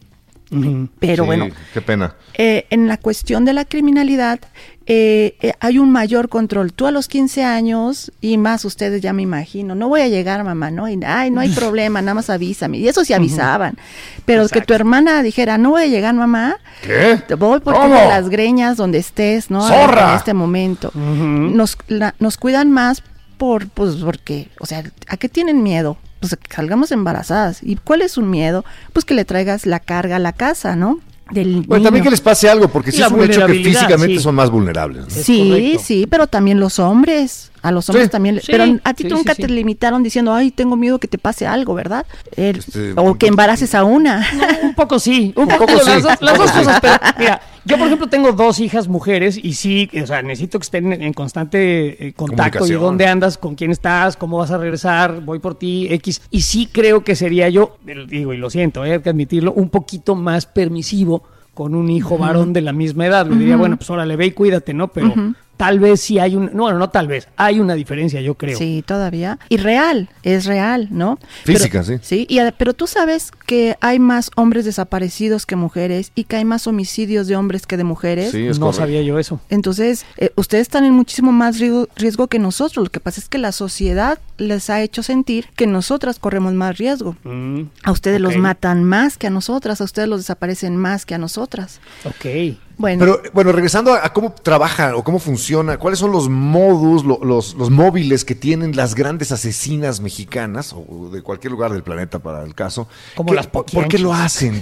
[SPEAKER 5] Pero
[SPEAKER 2] Sí,
[SPEAKER 5] bueno,
[SPEAKER 2] Qué pena.
[SPEAKER 5] eh, en la cuestión de la criminalidad eh, eh, hay un mayor control. Tú a los 15 años y más ustedes ya me imagino, no voy a llegar mamá, ¿no? Y, Ay, no hay problema, nada más avísame. Y eso sí avisaban. Pero que tu hermana dijera, no voy a llegar mamá,
[SPEAKER 2] ¿Qué?
[SPEAKER 5] te voy por las greñas donde estés, ¿no?
[SPEAKER 2] ¡Zorra!
[SPEAKER 5] En este momento. Nos, la- nos cuidan más por, pues, porque, o sea, ¿a qué tienen miedo? Pues a que salgamos embarazadas. ¿Y cuál es un miedo? Pues que le traigas la carga a la casa, ¿no? Del
[SPEAKER 2] Bueno, también que les pase algo, porque sí
[SPEAKER 3] La
[SPEAKER 2] es un hecho que físicamente
[SPEAKER 3] sí.
[SPEAKER 2] son más vulnerables.
[SPEAKER 5] Sí,
[SPEAKER 3] correcto.
[SPEAKER 5] sí, pero también los hombres. A los hombres
[SPEAKER 2] Sí.
[SPEAKER 5] también. le-
[SPEAKER 3] Sí,
[SPEAKER 5] pero a ti
[SPEAKER 3] sí,
[SPEAKER 5] nunca
[SPEAKER 3] sí,
[SPEAKER 5] te limitaron diciendo, ay, tengo miedo que te pase algo, ¿verdad?
[SPEAKER 2] Este,
[SPEAKER 5] o que embaraces a una.
[SPEAKER 3] Un poco sí, un,
[SPEAKER 2] Un
[SPEAKER 3] poco,
[SPEAKER 2] poco sí,
[SPEAKER 3] las, dos, las dos cosas, pero mira, yo por ejemplo tengo dos hijas mujeres y sí, o sea, necesito que estén en, en constante eh, contacto y
[SPEAKER 2] Comunicación.
[SPEAKER 3] dónde andas, con quién estás, cómo vas a regresar, voy por ti, X. Y sí creo que sería yo, digo, y lo siento, eh, hay que admitirlo, un poquito más permisivo con un hijo varón de la misma edad. Le diría, bueno, pues órale, ve y cuídate, ¿no? Pero, tal vez sí hay un, no, bueno, no tal vez, hay una diferencia, yo creo.
[SPEAKER 5] Sí, todavía. Y real, es real, ¿no?
[SPEAKER 2] Física,
[SPEAKER 5] Pero-
[SPEAKER 2] sí.
[SPEAKER 5] Sí, y, pero tú sabes que hay más hombres desaparecidos que mujeres y que hay más homicidios de hombres que de mujeres.
[SPEAKER 2] Sí, es
[SPEAKER 3] no
[SPEAKER 2] correcto.
[SPEAKER 3] sabía yo eso.
[SPEAKER 5] Entonces, eh, ustedes están en muchísimo más riesgo, riesgo que nosotros. Lo que pasa es que la sociedad les ha hecho sentir que nosotras corremos más riesgo.
[SPEAKER 3] Mm,
[SPEAKER 5] A ustedes los matan más que a nosotras, a ustedes los desaparecen más que a nosotras.
[SPEAKER 3] ok.
[SPEAKER 5] Bueno,
[SPEAKER 2] Pero bueno, regresando a, a cómo trabaja o cómo funciona, ¿cuáles son los modus, lo- los, los móviles que tienen las grandes asesinas mexicanas o de cualquier lugar del planeta para el caso?
[SPEAKER 3] Como
[SPEAKER 2] ¿Qué-
[SPEAKER 3] las
[SPEAKER 2] por, qué lo hacen?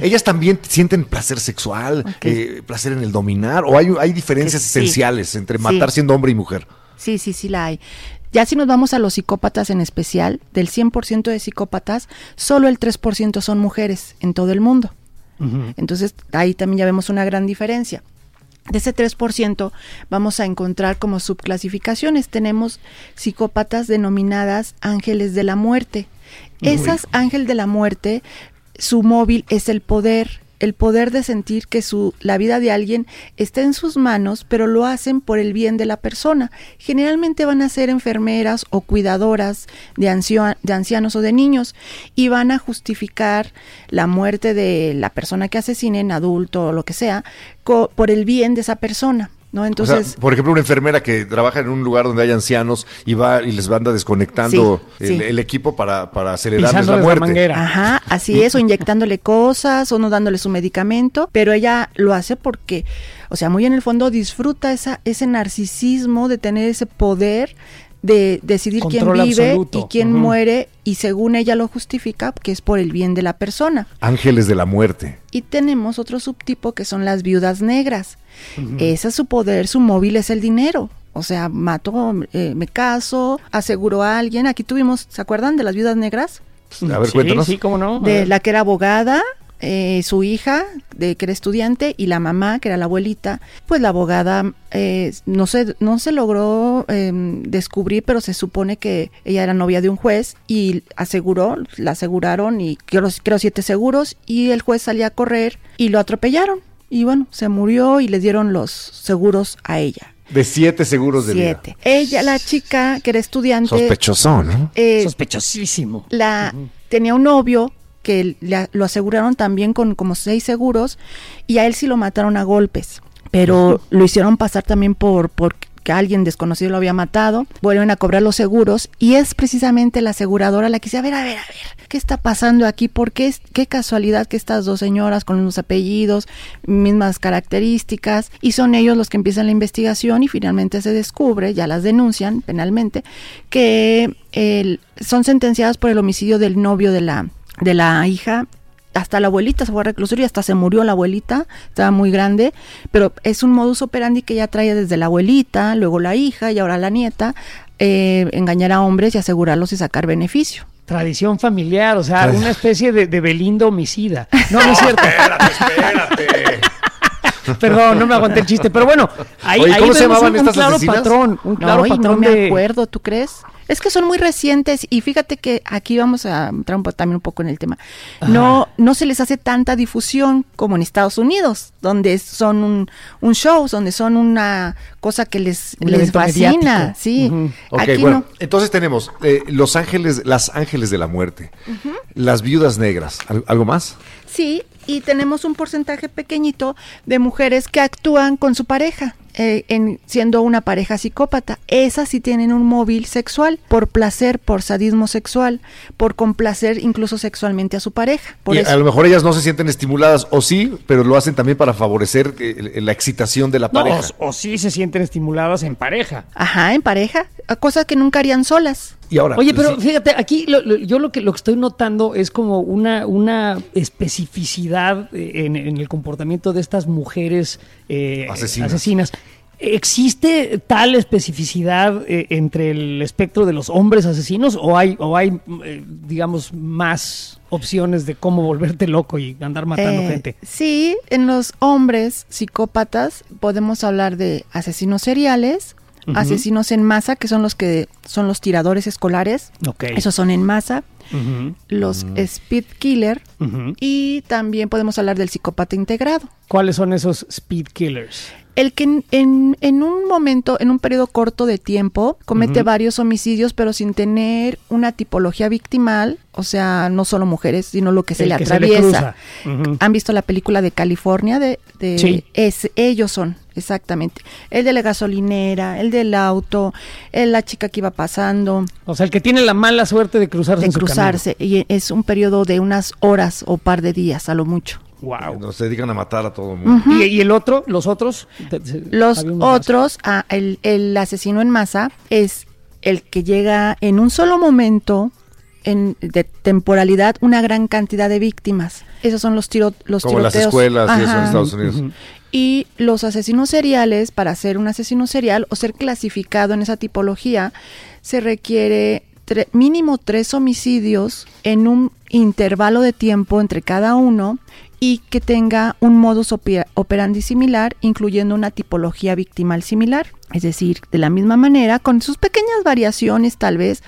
[SPEAKER 2] ¿Ellas también sienten placer sexual, eh, placer en el dominar o hay, hay diferencias
[SPEAKER 5] sí.
[SPEAKER 2] esenciales entre
[SPEAKER 5] Sí.
[SPEAKER 2] matar siendo hombre y mujer?
[SPEAKER 5] Sí, sí, sí la hay. Ya si nos vamos a los psicópatas en especial, del 100% de psicópatas, solo el 3% son mujeres en todo el mundo. Entonces ahí también ya vemos una gran diferencia. De ese 3% vamos a encontrar como subclasificaciones. Tenemos psicópatas denominadas ángeles de la muerte. Esas ángeles de la muerte, su móvil es el poder, el poder de sentir que su, la vida de alguien está en sus manos, pero lo hacen por el bien de la persona. Generalmente van a ser enfermeras o cuidadoras de, de ancianos o de niños y van a justificar la muerte de la persona que asesinen, adulto o lo que sea, co- por el bien de esa persona. ¿No?
[SPEAKER 2] Entonces, por ejemplo, una enfermera que trabaja en un lugar donde hay ancianos y va y les anda desconectando
[SPEAKER 5] Sí,
[SPEAKER 2] el,
[SPEAKER 5] sí.
[SPEAKER 2] el equipo para, para acelerarles la
[SPEAKER 3] la
[SPEAKER 2] muerte.
[SPEAKER 3] manguera.
[SPEAKER 5] Ajá, así es, o inyectándole cosas, o no dándole su medicamento, pero ella lo hace porque, o sea, muy en el fondo disfruta esa, ese narcisismo de tener ese poder de decidir
[SPEAKER 3] Control
[SPEAKER 5] quién vive
[SPEAKER 3] absoluto.
[SPEAKER 5] y quién muere, y según ella lo justifica, que es por el bien de la persona.
[SPEAKER 2] Ángeles de la muerte.
[SPEAKER 5] Y tenemos otro subtipo que son las viudas negras. Ese es su poder, su móvil es el dinero. O sea, mato, eh, me caso, aseguro a alguien. Aquí tuvimos, ¿se acuerdan de las viudas negras?
[SPEAKER 2] A ver,
[SPEAKER 3] sí,
[SPEAKER 2] cuéntanos.
[SPEAKER 3] Sí, cómo no.
[SPEAKER 5] De la que era abogada, eh, su hija, de que era estudiante, y la mamá, que era la abuelita. Pues la abogada eh, no, se, no se logró eh, descubrir, pero se supone que ella era novia de un juez y aseguró, la aseguraron y creo, creo siete seguros y el juez salía a correr y lo atropellaron. Y bueno, se murió y le dieron los seguros a ella.
[SPEAKER 2] De siete seguros de
[SPEAKER 5] Siete. Ella, la chica que era estudiante,
[SPEAKER 2] Sospechoso, ¿no?
[SPEAKER 5] eh,
[SPEAKER 3] Sospechosísimo.
[SPEAKER 5] la tenía un novio que le- lo aseguraron también con como seis seguros y a él sí lo mataron a golpes, pero lo hicieron pasar también por por que alguien desconocido lo había matado, vuelven a cobrar los seguros y es precisamente la aseguradora la que dice, a ver, a ver, a ver, ¿qué está pasando aquí? ¿Por qué, es- qué casualidad que estas dos señoras con los apellidos, mismas características, y son ellos los que empiezan la investigación y finalmente se descubre, ya las denuncian penalmente, que el- son sentenciadas por el homicidio del novio de la, de la hija hasta la abuelita se fue a reclusorio y hasta se murió la abuelita, estaba muy grande, pero es un modus operandi que ya trae desde la abuelita, luego la hija y ahora la nieta, eh, engañar a hombres y asegurarlos y sacar beneficio.
[SPEAKER 3] Tradición familiar, o sea, una especie de, de Belinda homicida. No, no es cierto.
[SPEAKER 2] espérate, espérate.
[SPEAKER 3] Perdón, no me aguanté el chiste. Pero bueno, ahí,
[SPEAKER 2] Oye,
[SPEAKER 3] ahí
[SPEAKER 2] ¿cómo se
[SPEAKER 3] vemos
[SPEAKER 2] llamaban
[SPEAKER 3] un, claro
[SPEAKER 2] asesinas?
[SPEAKER 3] patrón. Un claro
[SPEAKER 5] no, y
[SPEAKER 3] patrón
[SPEAKER 5] no me
[SPEAKER 3] de-
[SPEAKER 5] acuerdo, ¿tú crees? Es que son muy recientes y fíjate que aquí vamos a entrar un también un poco en el tema. No, no se les hace tanta difusión como en Estados Unidos, donde son un, un show, donde son una cosa que les,
[SPEAKER 3] Un
[SPEAKER 5] les fascina,
[SPEAKER 3] mediático.
[SPEAKER 5] sí.
[SPEAKER 2] Ok,
[SPEAKER 5] Aquí
[SPEAKER 2] bueno,
[SPEAKER 5] no.
[SPEAKER 2] entonces tenemos eh, los ángeles, las ángeles de la muerte, las viudas negras, ¿Al- ¿algo más?
[SPEAKER 5] Sí, y tenemos un porcentaje pequeñito de mujeres que actúan con su pareja, eh, en, siendo una pareja psicópata. Esas sí tienen un móvil sexual, por placer, por sadismo sexual, por complacer incluso sexualmente a su pareja. Por
[SPEAKER 2] y
[SPEAKER 5] eso.
[SPEAKER 2] a lo mejor ellas no se sienten estimuladas, o sí, pero lo hacen también para favorecer eh, la excitación de la
[SPEAKER 3] No,
[SPEAKER 2] pareja.
[SPEAKER 3] o, o sí se sienten estimuladas en pareja.
[SPEAKER 5] Ajá, en pareja, a cosas que nunca harían solas.
[SPEAKER 2] Y ahora,
[SPEAKER 3] Oye, pero
[SPEAKER 2] sí,
[SPEAKER 3] fíjate, aquí lo- lo- yo lo que, lo que estoy notando es como una, una especificidad eh, en, en el comportamiento de estas mujeres eh,
[SPEAKER 2] Asesinas.
[SPEAKER 3] asesinas. ¿Existe tal especificidad eh, entre el espectro de los hombres asesinos o hay, o hay eh, digamos, más opciones de cómo volverte loco y andar matando
[SPEAKER 5] Eh,
[SPEAKER 3] gente?
[SPEAKER 5] Sí, en los hombres psicópatas podemos hablar de asesinos seriales, Asesinos en masa, que son los que son los tiradores escolares.
[SPEAKER 3] Ok.
[SPEAKER 5] Esos son en masa. Los
[SPEAKER 2] Mm.
[SPEAKER 5] speed killer. Y también podemos hablar del psicópata integrado.
[SPEAKER 3] ¿Cuáles son esos speed killers?
[SPEAKER 5] El que en, en, en un momento, en un periodo corto de tiempo, comete varios homicidios, pero sin tener una tipología victimal, o sea, no solo mujeres, sino lo que se
[SPEAKER 3] El
[SPEAKER 5] le
[SPEAKER 3] que se le
[SPEAKER 5] atraviesa. ¿Han visto la película de California? De, de
[SPEAKER 3] Sí.
[SPEAKER 5] es, ellos son, exactamente. El de la gasolinera, el del auto, el, la chica que iba pasando,
[SPEAKER 3] O sea, el que tiene la mala suerte de cruzarse
[SPEAKER 5] de
[SPEAKER 3] en su
[SPEAKER 5] cruzarse. Y es un periodo de unas horas o par de días, a lo mucho.
[SPEAKER 3] Wow.
[SPEAKER 2] Nos dedican a matar a todo el mundo.
[SPEAKER 3] ¿Y, y el otro? ¿Los otros?
[SPEAKER 5] Los otros, ah, el, el asesino en masa es el que llega en un solo momento en, de temporalidad una gran cantidad de víctimas. Esos son los, tiro, los
[SPEAKER 2] Como las
[SPEAKER 5] tiroteos.
[SPEAKER 2] escuelas y eso en. Estados Unidos.
[SPEAKER 5] Y los asesinos seriales, para ser un asesino serial o ser clasificado en esa tipología, se requiere tre- mínimo tres homicidios en un intervalo de tiempo entre cada uno y que tenga un modus operandi similar, incluyendo una tipología victimal similar. Es decir, de la misma manera, con sus pequeñas variaciones tal vez,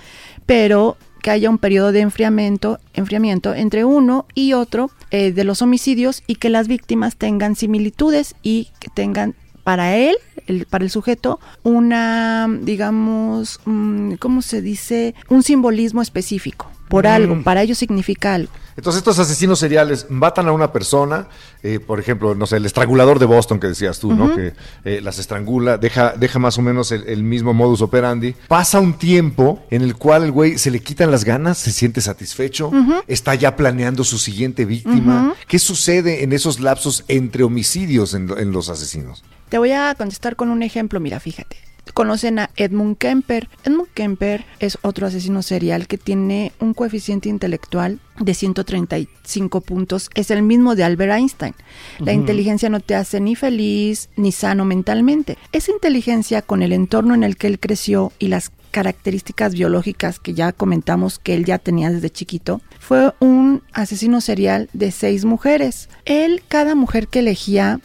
[SPEAKER 5] pero que haya un periodo de enfriamiento, enfriamiento entre uno y otro eh, de los homicidios y que las víctimas tengan similitudes y que tengan para él, el- para el sujeto, una, digamos, mm, ¿cómo se dice? Un simbolismo específico, por algo, para ellos significa algo.
[SPEAKER 2] Entonces estos asesinos seriales matan a una persona, eh, por ejemplo, no sé, el estrangulador de Boston que decías tú, ¿no? Que eh, las estrangula, deja, deja más o menos el, el mismo modus operandi. Pasa un tiempo en el cual el güey se le quitan las ganas, se siente satisfecho, está ya planeando su siguiente víctima. ¿Qué sucede en esos lapsos entre homicidios en los asesinos?
[SPEAKER 5] Te voy a contestar con un ejemplo, mira, fíjate. Conocen a Edmund Kemper. Edmund Kemper es otro asesino serial que tiene un coeficiente intelectual de 135 puntos. Es el mismo de Albert Einstein. La inteligencia no te hace ni feliz ni sano mentalmente. Esa inteligencia con el entorno en el que él creció y las características biológicas que ya comentamos que él ya tenía desde chiquito, fue un asesino serial de seis mujeres. Él, cada mujer que elegía,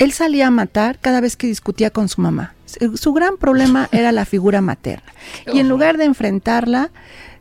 [SPEAKER 5] él salía a matar cada vez que discutía con su mamá. Su gran problema era la figura materna. Y en lugar de enfrentarla,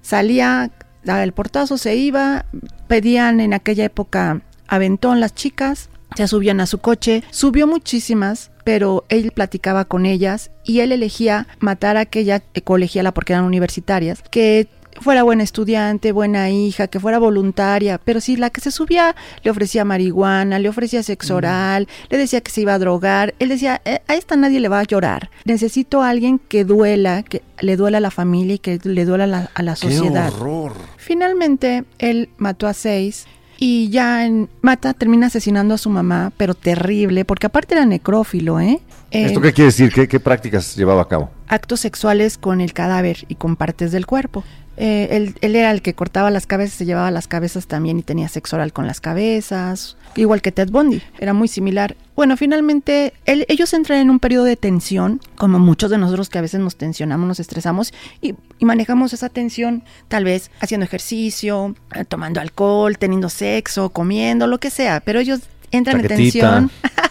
[SPEAKER 5] salía, daba el portazo, se iba, pedían en aquella época aventón las chicas, se subían a su coche, subió muchísimas, pero él platicaba con ellas y él elegía matar a aquella colegiala porque eran universitarias, que fuera buena estudiante, buena hija, que fuera voluntaria, pero si la que se subía le ofrecía marihuana, le ofrecía sexo oral, le decía que se iba a drogar, él decía, "Eh, a esta nadie le va a llorar. Necesito a alguien que duela, que le duela a la familia y que le duela a la, a la sociedad.
[SPEAKER 2] ¡Qué horror!
[SPEAKER 5] Finalmente, él mató a seis y ya en mata termina asesinando a su mamá, pero terrible, porque aparte era necrófilo, ¿eh? Eh,
[SPEAKER 2] ¿Esto qué quiere decir? ¿Qué, qué prácticas llevaba a cabo?
[SPEAKER 5] actos sexuales con el cadáver y con partes del cuerpo. Eh, él, él era el que cortaba las cabezas, se llevaba las cabezas también y tenía sexo oral con las cabezas, igual que Ted Bundy, era muy similar. Bueno, finalmente él- ellos entran en un periodo de tensión, como muchos de nosotros que a veces nos tensionamos, nos estresamos y, y manejamos esa tensión tal vez haciendo ejercicio, eh, tomando alcohol, teniendo sexo, comiendo, lo que sea, pero ellos entran en tensión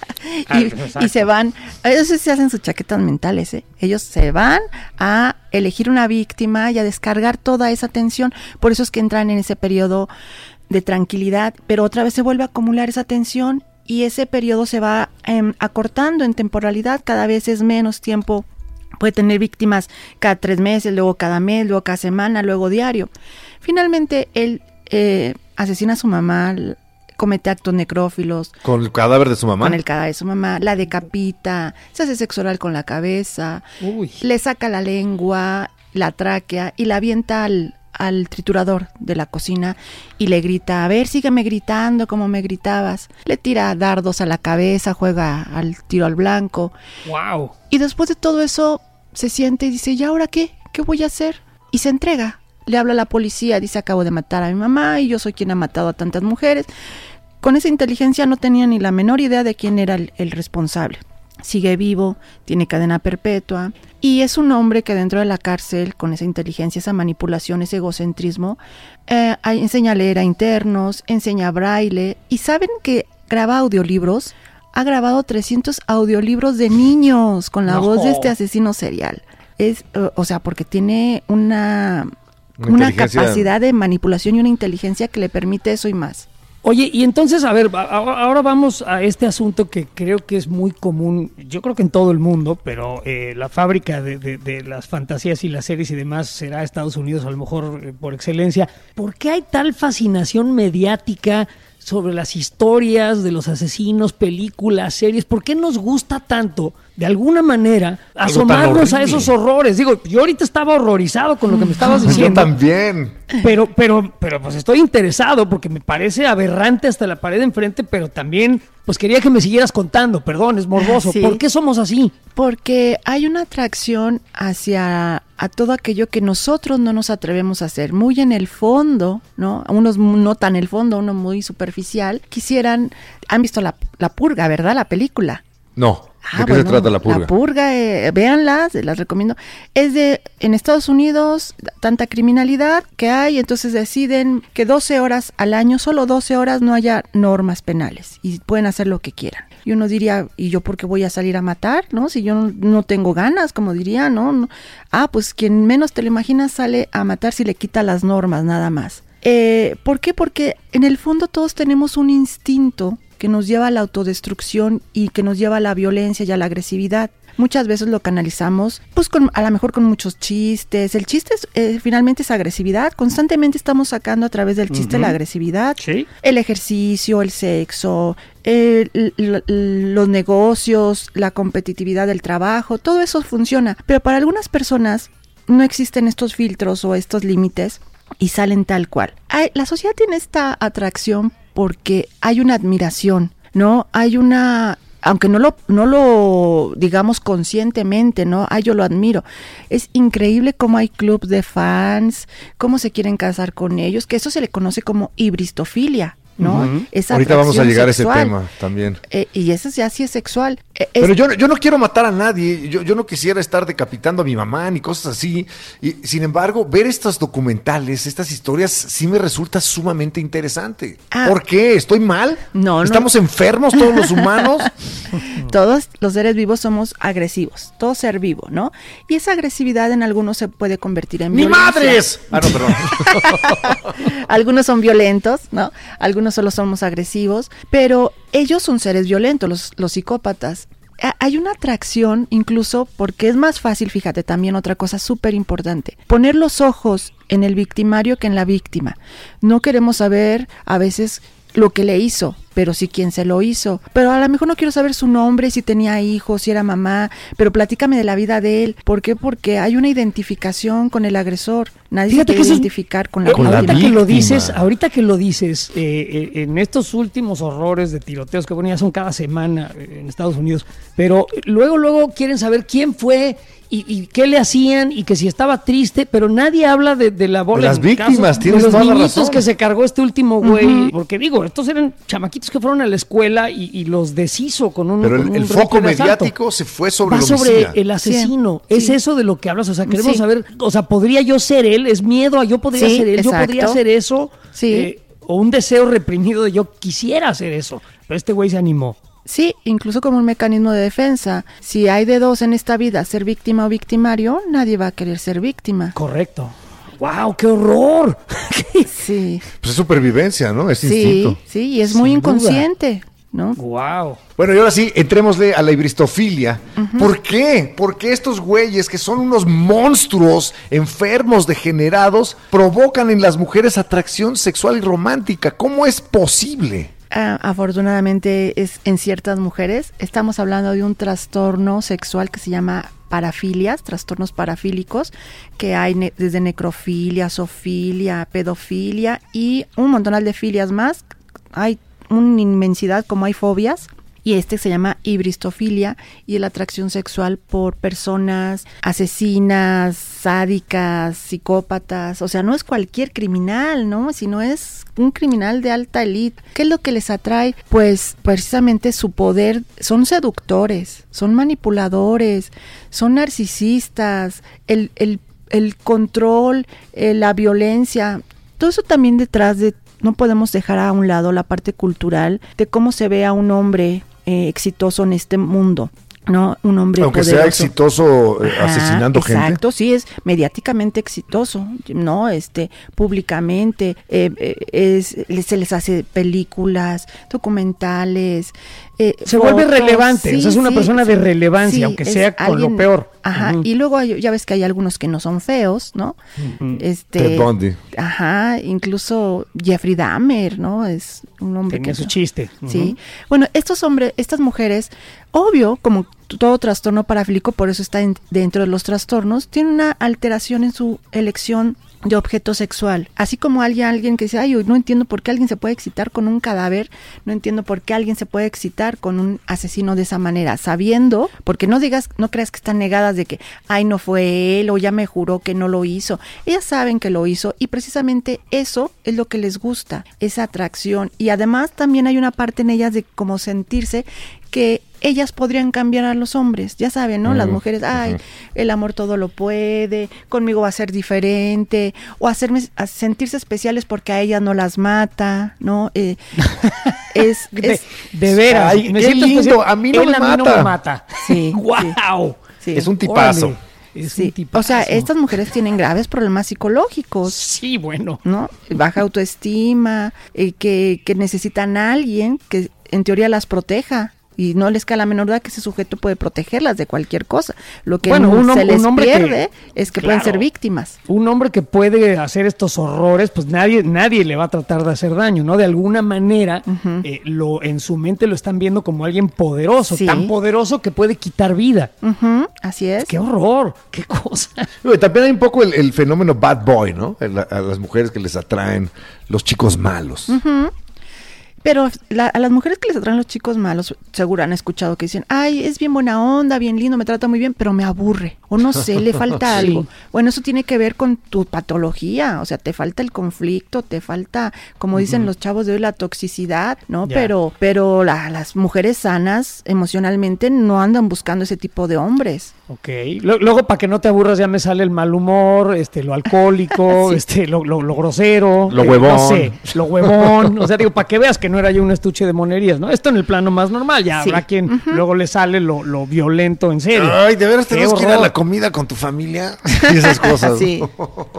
[SPEAKER 5] y,
[SPEAKER 3] exacto.
[SPEAKER 5] y se van, ellos se hacen sus chaquetas mentales, ¿eh? ellos se van a elegir una víctima y a descargar toda esa tensión, por eso es que entran en ese periodo de tranquilidad, pero otra vez se vuelve a acumular esa tensión y ese periodo se va em, acortando en temporalidad, cada vez es menos tiempo, puede tener víctimas cada tres meses, luego cada mes, luego cada semana, luego diario. Finalmente él eh, asesina a su mamá, comete actos necrófilos,
[SPEAKER 2] ¿Con el cadáver de su mamá?
[SPEAKER 5] con el cadáver de su mamá, la decapita, se hace sexo oral con la cabeza,
[SPEAKER 3] Uy.
[SPEAKER 5] le saca la lengua, la tráquea y la avienta al, al triturador de la cocina y le grita, a ver, sígueme gritando como me gritabas. Le tira dardos a la cabeza, juega al tiro al blanco.
[SPEAKER 3] Wow.
[SPEAKER 5] Y después de todo eso se siente y dice, ¿y ahora qué? ¿Qué voy a hacer? Y se entrega. Le habla a la policía, dice, acabo de matar a mi mamá y yo soy quien ha matado a tantas mujeres. Con esa inteligencia no tenía ni la menor idea de quién era el, el responsable. Sigue vivo, tiene cadena perpetua y es un hombre que dentro de la cárcel, con esa inteligencia, esa manipulación, ese egocentrismo, eh, enseña a leer a internos, enseña braille y saben que graba audiolibros. Ha grabado 300 audiolibros de niños con la
[SPEAKER 3] No.
[SPEAKER 5] voz de este asesino serial. Es, o sea, porque tiene una,
[SPEAKER 2] Una
[SPEAKER 5] capacidad de manipulación y una inteligencia que le permite eso y más.
[SPEAKER 3] Oye, y entonces, a ver, ahora vamos a este asunto que creo que es muy común, yo creo que en todo el mundo, pero eh, la fábrica de las fantasías y las series y demás será Estados Unidos a lo mejor eh, por excelencia. ¿Por qué hay tal fascinación mediática sobre las historias de los asesinos, películas, series? ¿Por qué nos gusta tanto, de alguna manera, asomarnos a esos horrores? Digo, yo ahorita estaba horrorizado con lo que me estabas
[SPEAKER 2] Yo
[SPEAKER 3] diciendo.
[SPEAKER 2] también.
[SPEAKER 3] Pero, pero, pero pues estoy interesado porque me parece aberrante hasta la pared de enfrente, pero también, pues quería que me siguieras contando, perdón, es morboso.
[SPEAKER 5] Sí.
[SPEAKER 3] ¿Por qué somos así?
[SPEAKER 5] Porque hay una atracción hacia a todo aquello que nosotros no nos atrevemos a hacer, muy en el fondo, ¿no? Unos no tan el fondo, uno muy superficial, quisieran, han visto la, la purga, ¿verdad? La película.
[SPEAKER 2] No. ¿De
[SPEAKER 5] Ah,
[SPEAKER 2] qué se
[SPEAKER 5] bueno,
[SPEAKER 2] trata la purga?
[SPEAKER 5] La purga, eh, véanlas, eh, las recomiendo. Es de, en Estados Unidos, tanta criminalidad que hay, entonces deciden que 12 horas al año, solo 12 horas, no haya normas penales y pueden hacer lo que quieran. Y uno diría, ¿y yo por qué voy a salir a matar? ¿No? Si yo no, no tengo ganas, como diría, ¿no? No. Ah, pues quien menos te lo imaginas sale a matar si le quita las normas, nada más. Eh, ¿Por qué? Porque en el fondo todos tenemos un instinto que nos lleva a la autodestrucción y que nos lleva a la violencia y a la agresividad. Muchas veces lo canalizamos, pues con, a lo mejor con muchos chistes. El chiste es, eh, finalmente es agresividad. Constantemente estamos sacando a través del chiste la agresividad.
[SPEAKER 3] Sí.
[SPEAKER 5] El ejercicio, el sexo, l- los negocios, la competitividad del trabajo, todo eso funciona. Pero para algunas personas no existen estos filtros o estos límites y salen tal cual. La sociedad tiene esta atracción porque hay una admiración, ¿no? Hay una aunque no lo, no lo digamos conscientemente, ¿no? Ay, yo lo admiro. Es increíble cómo hay clubs de fans, cómo se quieren casar con ellos, que eso se le conoce como hibristofilia, ¿no?
[SPEAKER 3] Ujú.
[SPEAKER 5] Esa
[SPEAKER 2] Ahorita vamos a llegar a ese tema también.
[SPEAKER 5] Eh, y eso ya sí es sexual. Eh, es-
[SPEAKER 2] Pero yo, yo no quiero matar a nadie, yo, yo no quisiera estar decapitando a mi mamá ni cosas así. Y sin embargo, ver estos documentales, estas historias, sí me resulta sumamente interesante.
[SPEAKER 5] Ah.
[SPEAKER 2] ¿Por qué? ¿Estoy mal?
[SPEAKER 5] No, no.
[SPEAKER 2] ¿Estamos enfermos todos los humanos?
[SPEAKER 5] todos los seres vivos somos agresivos, todo ser vivo, ¿no? Y esa agresividad en algunos se puede convertir en
[SPEAKER 2] ¡Mi
[SPEAKER 5] violencia.
[SPEAKER 2] madres! Ah, no, perdón.
[SPEAKER 5] Algunos son violentos, ¿no? Algunos solo somos agresivos, pero ellos son seres violentos, los, psicópatas. Hay una atracción incluso porque es más fácil, fíjate, también otra cosa súper importante, poner los ojos en el victimario que en la víctima. No queremos saber a veces lo que le hizo, pero sí quién se lo hizo. Pero a lo mejor no quiero saber su nombre, si tenía hijos, si era mamá, pero platícame de la vida de él. ¿Por qué? Porque hay una identificación con el agresor. Nadie
[SPEAKER 3] Fíjate
[SPEAKER 5] se
[SPEAKER 3] que
[SPEAKER 5] quiere
[SPEAKER 3] es-
[SPEAKER 5] identificar con la
[SPEAKER 2] Con la
[SPEAKER 3] ahorita que lo dices, ahorita que lo dices, eh, eh, en estos últimos horrores de tiroteos que bueno, ya son cada semana eh, en Estados Unidos, pero luego, luego quieren saber quién fue y, y qué le hacían y que si estaba triste, pero nadie habla de, de la bola.
[SPEAKER 2] De las víctimas, tienes
[SPEAKER 3] de los
[SPEAKER 2] toda la
[SPEAKER 3] niñitos
[SPEAKER 2] razón.
[SPEAKER 3] que se cargó este último güey, porque digo, estos eran chamaquitos que fueron a la escuela y, y los deshizo con un
[SPEAKER 2] Pero el,
[SPEAKER 3] un
[SPEAKER 2] el foco mediático se fue sobre
[SPEAKER 3] Va
[SPEAKER 2] el
[SPEAKER 3] sobre el asesino.
[SPEAKER 5] Sí,
[SPEAKER 3] Es
[SPEAKER 5] sí.
[SPEAKER 3] eso de lo que hablas. O sea, queremos
[SPEAKER 5] Sí.
[SPEAKER 3] saber, o sea, ¿podría yo ser él? ¿Es miedo a yo podría
[SPEAKER 5] Sí,
[SPEAKER 3] ser él? ¿Yo podría hacer eso?
[SPEAKER 5] Sí.
[SPEAKER 3] Eh, o un deseo reprimido de yo quisiera hacer eso. Pero este güey se animó.
[SPEAKER 5] Sí, incluso como un mecanismo de defensa. Si hay de dos en esta vida, ser víctima o victimario, nadie va a querer ser víctima.
[SPEAKER 3] Correcto. ¡Wow! ¡Qué horror!
[SPEAKER 5] Sí,
[SPEAKER 2] Pues es supervivencia, ¿no? Es
[SPEAKER 5] sí,
[SPEAKER 2] instinto.
[SPEAKER 5] sí, y es muy
[SPEAKER 3] duda.
[SPEAKER 5] inconsciente, ¿no?
[SPEAKER 3] ¡Wow!
[SPEAKER 2] Bueno, y ahora sí, entrémosle a la hibristofilia. ¿Por qué? Porque estos güeyes, que son unos monstruos enfermos, degenerados, provocan en las mujeres atracción sexual y romántica. ¿Cómo es posible?
[SPEAKER 5] Ah, afortunadamente es en ciertas mujeres. Estamos hablando de un trastorno sexual que se llama parafilias, trastornos parafílicos, que hay ne- desde necrofilia, zoofilia, pedofilia y un montonal de filias más. Hay una inmensidad como hay fobias. Y este se llama hibristofilia y la atracción sexual por personas asesinas, sádicas, psicópatas. O sea, no es cualquier criminal, ¿no? Sino es un criminal de alta élite. ¿Qué es lo que les atrae? Pues precisamente su poder. Son seductores, son manipuladores, son narcisistas, el, el, el control, eh, la violencia. Todo eso también detrás de no podemos dejar a un lado la parte cultural de cómo se ve a un hombre eh, exitoso en este mundo. ¿no? Un hombre
[SPEAKER 2] Aunque sea exitoso eh,
[SPEAKER 5] Ajá,
[SPEAKER 2] asesinando gente.
[SPEAKER 5] Exacto, sí, es mediáticamente exitoso, ¿no? Este, públicamente, eh, eh, es, se les hace películas, documentales. Eh,
[SPEAKER 3] Se vuelve relevante, o sea, es una persona de relevancia,
[SPEAKER 5] sí,
[SPEAKER 3] aunque sea con lo peor.
[SPEAKER 5] Ajá, y luego hay- ya ves que hay algunos que no son feos, ¿no? Este,
[SPEAKER 2] Ted Bundy.
[SPEAKER 5] Ajá, incluso Jeffrey Dahmer, ¿no? Es un hombre
[SPEAKER 3] Tenía
[SPEAKER 5] que
[SPEAKER 3] su chiste.
[SPEAKER 5] Sí. Bueno, estos hombres, estas mujeres, obvio, como todo trastorno parafílico, por eso está en- dentro de los trastornos, tienen una alteración en su elección de objeto sexual. Así como alguien, alguien que dice, ay, no entiendo por qué alguien se puede excitar con un cadáver, no entiendo por qué alguien se puede excitar con un asesino de esa manera, sabiendo, porque no digas, no creas que están negadas de que, ay, no fue él o ya me juró que no lo hizo. Ellas saben que lo hizo y precisamente eso es lo que les gusta, esa atracción. Y además también hay una parte en ellas de como sentirse que ellas podrían cambiar a los hombres, ya saben, ¿no? Las mujeres, ay, el amor todo lo puede, conmigo va a ser diferente, o hacerme a sentirse especiales porque a ella no las mata, ¿no? Eh, es,
[SPEAKER 3] De,
[SPEAKER 5] es-
[SPEAKER 3] de veras.
[SPEAKER 2] Ay,
[SPEAKER 3] me
[SPEAKER 2] qué
[SPEAKER 3] siento
[SPEAKER 2] lindo,
[SPEAKER 3] especial.
[SPEAKER 2] a mí no
[SPEAKER 3] Él
[SPEAKER 2] me
[SPEAKER 3] a mí no
[SPEAKER 2] mata.
[SPEAKER 3] me mata.
[SPEAKER 5] Sí,
[SPEAKER 3] ¡Wow!
[SPEAKER 5] sí.
[SPEAKER 2] Es un tipazo.
[SPEAKER 3] Órale, es
[SPEAKER 5] Sí,
[SPEAKER 3] un tipazo.
[SPEAKER 5] O sea, estas mujeres tienen graves problemas psicológicos.
[SPEAKER 3] Sí, bueno.
[SPEAKER 5] ¿no? Baja autoestima, eh, que, que necesitan a alguien que en teoría las proteja. Y no les cae la menor duda que ese sujeto puede protegerlas de cualquier cosa. Lo que
[SPEAKER 3] Bueno,
[SPEAKER 5] no
[SPEAKER 3] un
[SPEAKER 5] se les
[SPEAKER 3] un hombre que-
[SPEAKER 5] pierde es que pueden ser víctimas.
[SPEAKER 3] Un hombre que puede hacer estos horrores, pues nadie, nadie le va a tratar de hacer daño, ¿no? De alguna manera, eh, lo, en su mente lo están viendo como alguien poderoso,
[SPEAKER 5] Sí.
[SPEAKER 3] tan poderoso que puede quitar vida.
[SPEAKER 5] Así es.
[SPEAKER 3] ¡Qué horror! ¡Qué cosa!
[SPEAKER 2] Oye, También hay un poco el, el fenómeno bad boy, ¿no? El- A, las mujeres que les atraen los chicos malos.
[SPEAKER 5] Pero la- a las mujeres que les atraen los chicos malos, seguro han escuchado que dicen, ay, es bien buena onda, bien lindo, me trata muy bien, pero me aburre. O no sé, le falta
[SPEAKER 3] Sí.
[SPEAKER 5] algo. Bueno, eso tiene que ver con tu patología. O sea, te falta el conflicto, te falta, como dicen los chavos de hoy, la toxicidad, ¿no? Pero, pero la- las mujeres sanas emocionalmente no andan buscando ese tipo de hombres.
[SPEAKER 3] Ok. Luego, para que no te aburras, ya me sale el mal humor, este, lo alcohólico,
[SPEAKER 5] Sí.
[SPEAKER 3] este, lo, lo- lo grosero.
[SPEAKER 2] Lo
[SPEAKER 3] eh,
[SPEAKER 2] huevón.
[SPEAKER 3] No sé, lo huevón. O sea, digo, para que veas que no era yo un estuche de monerías, ¿no? Esto en el plano más normal. Ya
[SPEAKER 5] Sí.
[SPEAKER 3] habrá quien luego le sale lo, lo violento en serio.
[SPEAKER 2] Ay, de veras tenemos que ir a la comida con tu familia y esas cosas.
[SPEAKER 5] Sí.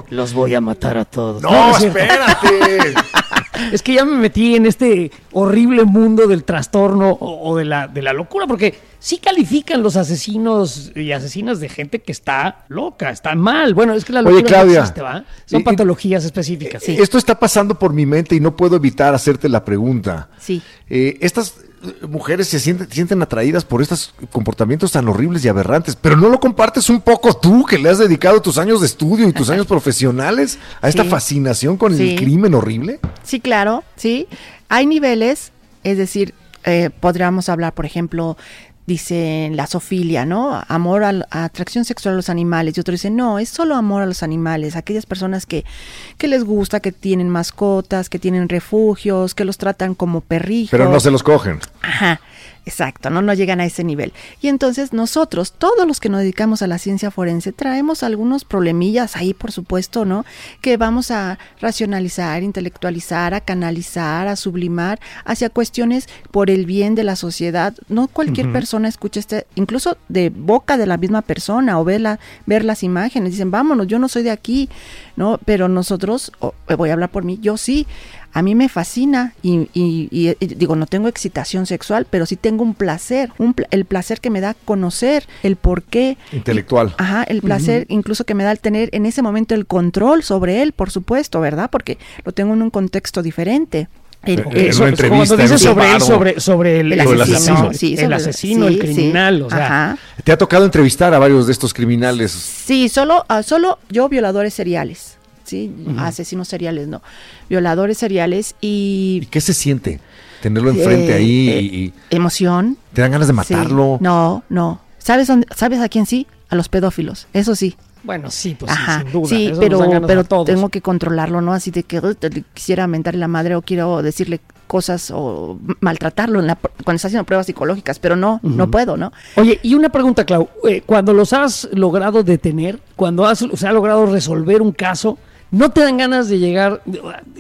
[SPEAKER 3] Los voy a matar a todos.
[SPEAKER 2] No, espérate.
[SPEAKER 3] Es que ya me metí en este horrible mundo del trastorno o, o de, la, de la locura, porque sí califican los asesinos y asesinas de gente que está loca, está mal. Bueno, es que la
[SPEAKER 2] Oye,
[SPEAKER 3] locura no
[SPEAKER 2] Claudia,
[SPEAKER 3] existe, ¿va? Son
[SPEAKER 2] y-
[SPEAKER 3] patologías específicas.
[SPEAKER 2] Esto está pasando por mi mente y no puedo evitar hacerte la pregunta.
[SPEAKER 5] Sí.
[SPEAKER 2] Eh, estas eh, mujeres se sienten, sienten atraídas por estos comportamientos tan horribles y aberrantes, pero no lo compartes un poco tú, que le has dedicado tus años de estudio y tus años profesionales a esta
[SPEAKER 5] Sí.
[SPEAKER 2] fascinación con
[SPEAKER 5] Sí.
[SPEAKER 2] el crimen horrible.
[SPEAKER 5] Sí, claro, sí. Hay niveles, es decir, eh, podríamos hablar, por ejemplo, dicen la zoofilia, ¿no? Amor a, atracción sexual a los animales. Y otros dicen, no, es solo amor a los animales. Aquellas personas que, que les gusta, que tienen mascotas, que tienen refugios, que los tratan como perrijos.
[SPEAKER 2] Pero no se los cogen.
[SPEAKER 5] Ajá, exacto, no, no llegan a ese nivel. Y entonces nosotros, todos los que nos dedicamos a la ciencia forense, traemos algunos problemillas ahí, por supuesto, ¿no? Que vamos a racionalizar, intelectualizar, a canalizar, a sublimar hacia cuestiones por el bien de la sociedad. No cualquier persona escucha este, incluso de boca de la misma persona o ver, la- ver las imágenes, dicen, vámonos, yo no soy de aquí, ¿no? Pero nosotros, o- voy a hablar por mí, yo sí, a mí me fascina y, y- y- y digo, no tengo excitación sexual, pero sí tengo un placer, un pla- el placer que me da conocer el por qué.
[SPEAKER 2] Intelectual.
[SPEAKER 5] Ajá, el placer incluso que me da el tener en ese momento el control sobre él, por supuesto, ¿verdad? Porque lo tengo en un contexto diferente. El-
[SPEAKER 2] Eh,
[SPEAKER 5] el-
[SPEAKER 2] entrevista,
[SPEAKER 3] cuando
[SPEAKER 2] en
[SPEAKER 3] dices sobre él, sobre, sobre el,
[SPEAKER 5] el
[SPEAKER 2] el
[SPEAKER 5] asesino,
[SPEAKER 2] asesino.
[SPEAKER 5] sí,
[SPEAKER 3] el
[SPEAKER 5] sobre-
[SPEAKER 3] asesino, el
[SPEAKER 5] sí,
[SPEAKER 3] criminal, o sea,
[SPEAKER 5] ajá.
[SPEAKER 2] Te ha tocado entrevistar a varios de estos criminales.
[SPEAKER 5] Sí, solo, ah, solo yo violadores seriales, ¿sí? Asesinos seriales, no. Violadores seriales
[SPEAKER 2] ¿Y
[SPEAKER 5] y...
[SPEAKER 2] qué se siente? Tenerlo enfrente
[SPEAKER 5] eh,
[SPEAKER 2] ahí
[SPEAKER 5] eh,
[SPEAKER 2] y, y
[SPEAKER 5] Emoción.
[SPEAKER 2] te dan ganas de
[SPEAKER 5] sí.
[SPEAKER 2] matarlo.
[SPEAKER 5] No, no. ¿Sabes, dónde- ¿Sabes a quién sí? A los pedófilos, eso sí.
[SPEAKER 3] bueno, sí, pues sí,
[SPEAKER 5] Ajá,
[SPEAKER 3] sin duda.
[SPEAKER 5] sí,
[SPEAKER 3] eso nos
[SPEAKER 5] pero,
[SPEAKER 3] dan
[SPEAKER 5] pero
[SPEAKER 3] todos.
[SPEAKER 5] tengo que controlarlo, ¿no? Así de que "Uy, te- quisiera mentarle la madre o quiero decirle cosas o maltratarlo en la, cuando está haciendo pruebas psicológicas, pero no, no puedo, ¿no?
[SPEAKER 3] Oye, y una pregunta, Clau. eh, cuando los has logrado detener, cuando has, se ha logrado resolver un caso, no te dan ganas de llegar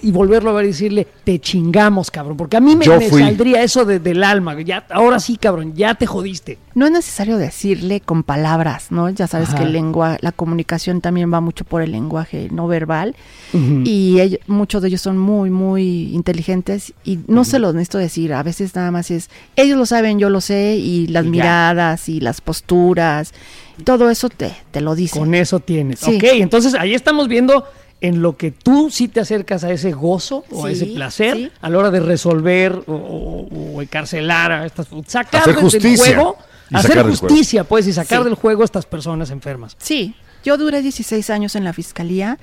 [SPEAKER 3] y volverlo a ver y decirle, te chingamos, cabrón. Porque a mí me, saldría eso de- del alma. Ya, ahora sí, cabrón, ya te jodiste.
[SPEAKER 5] No es necesario decirle con palabras, ¿no? Ya sabes
[SPEAKER 3] Ajá.
[SPEAKER 5] que el lengua, la comunicación también va mucho por el lenguaje no verbal y ellos- muchos de ellos son muy, muy inteligentes y no se los necesito decir, a veces nada más es, ellos lo saben, yo lo sé y las
[SPEAKER 3] Y
[SPEAKER 5] miradas y las posturas, todo eso te, te lo dice.
[SPEAKER 3] Con eso tienes.
[SPEAKER 5] Sí.
[SPEAKER 3] Ok, entonces ahí estamos viendo en lo que tú sí te acercas a ese gozo o a ese placer
[SPEAKER 5] sí.
[SPEAKER 3] a la hora de resolver o, o- o encarcelar a estas sacar
[SPEAKER 2] Hacer
[SPEAKER 3] del juego, hacer
[SPEAKER 2] sacar del juego.
[SPEAKER 3] justicia, pues, y sacar
[SPEAKER 5] Sí.
[SPEAKER 3] del juego a estas personas enfermas.
[SPEAKER 5] Sí, yo duré 16 años en la fiscalía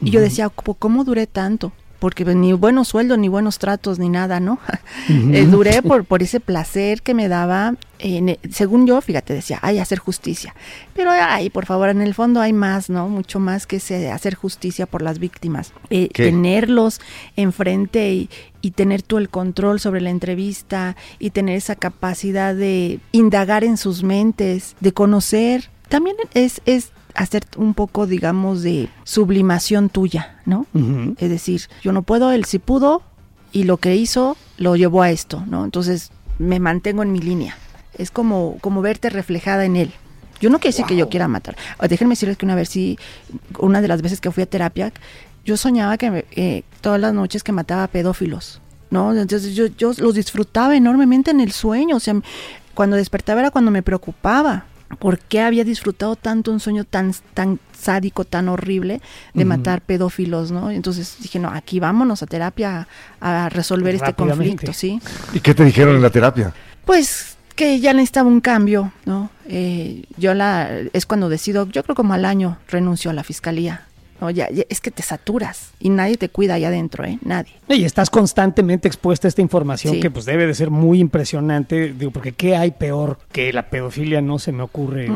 [SPEAKER 5] y yo decía, "¿Cómo- ¿cómo duré tanto? Porque ni buenos sueldos, ni buenos tratos, ni nada, ¿no? Eh, duré por, por ese placer que me daba, en e- según yo, fíjate, decía, ay, hacer justicia. Pero, ay, por favor, en el fondo hay más, ¿no? Mucho más que ese hacer justicia por las víctimas. Eh, tenerlos enfrente y, y tener tú el control sobre la entrevista y tener esa capacidad de indagar en sus mentes, de conocer. También es, es hacer un poco, digamos, de sublimación tuya, ¿no? Es decir, yo no puedo, él sí pudo y lo que hizo lo llevó a esto, ¿no? Entonces me mantengo en mi línea. Es como, como verte reflejada en él. Yo no quiere decir que yo quiera matar. O déjenme decirles que una vez sí, una de las veces que fui a terapia, yo soñaba que me- eh, todas las noches que mataba pedófilos, ¿no? Entonces yo, yo los disfrutaba enormemente en el sueño. O sea, cuando despertaba era cuando me preocupaba. ¿Por qué había disfrutado tanto un sueño tan, tan sádico, tan horrible de matar pedófilos, ¿no? Entonces dije, no, aquí vámonos a terapia a, a resolver este conflicto, ¿sí?
[SPEAKER 2] ¿Y qué te dijeron en la terapia?
[SPEAKER 5] Pues que ya necesitaba un cambio, ¿no? Eh, yo la es cuando decido, yo creo como al año renuncio a la fiscalía. No, ya, ya- es que te saturas y nadie te cuida allá adentro, ¿eh? Nadie.
[SPEAKER 3] Y estás constantemente expuesta a esta información
[SPEAKER 5] Sí.
[SPEAKER 3] que pues debe de ser muy impresionante, digo, porque ¿qué hay peor que la pedofilia? No se me ocurre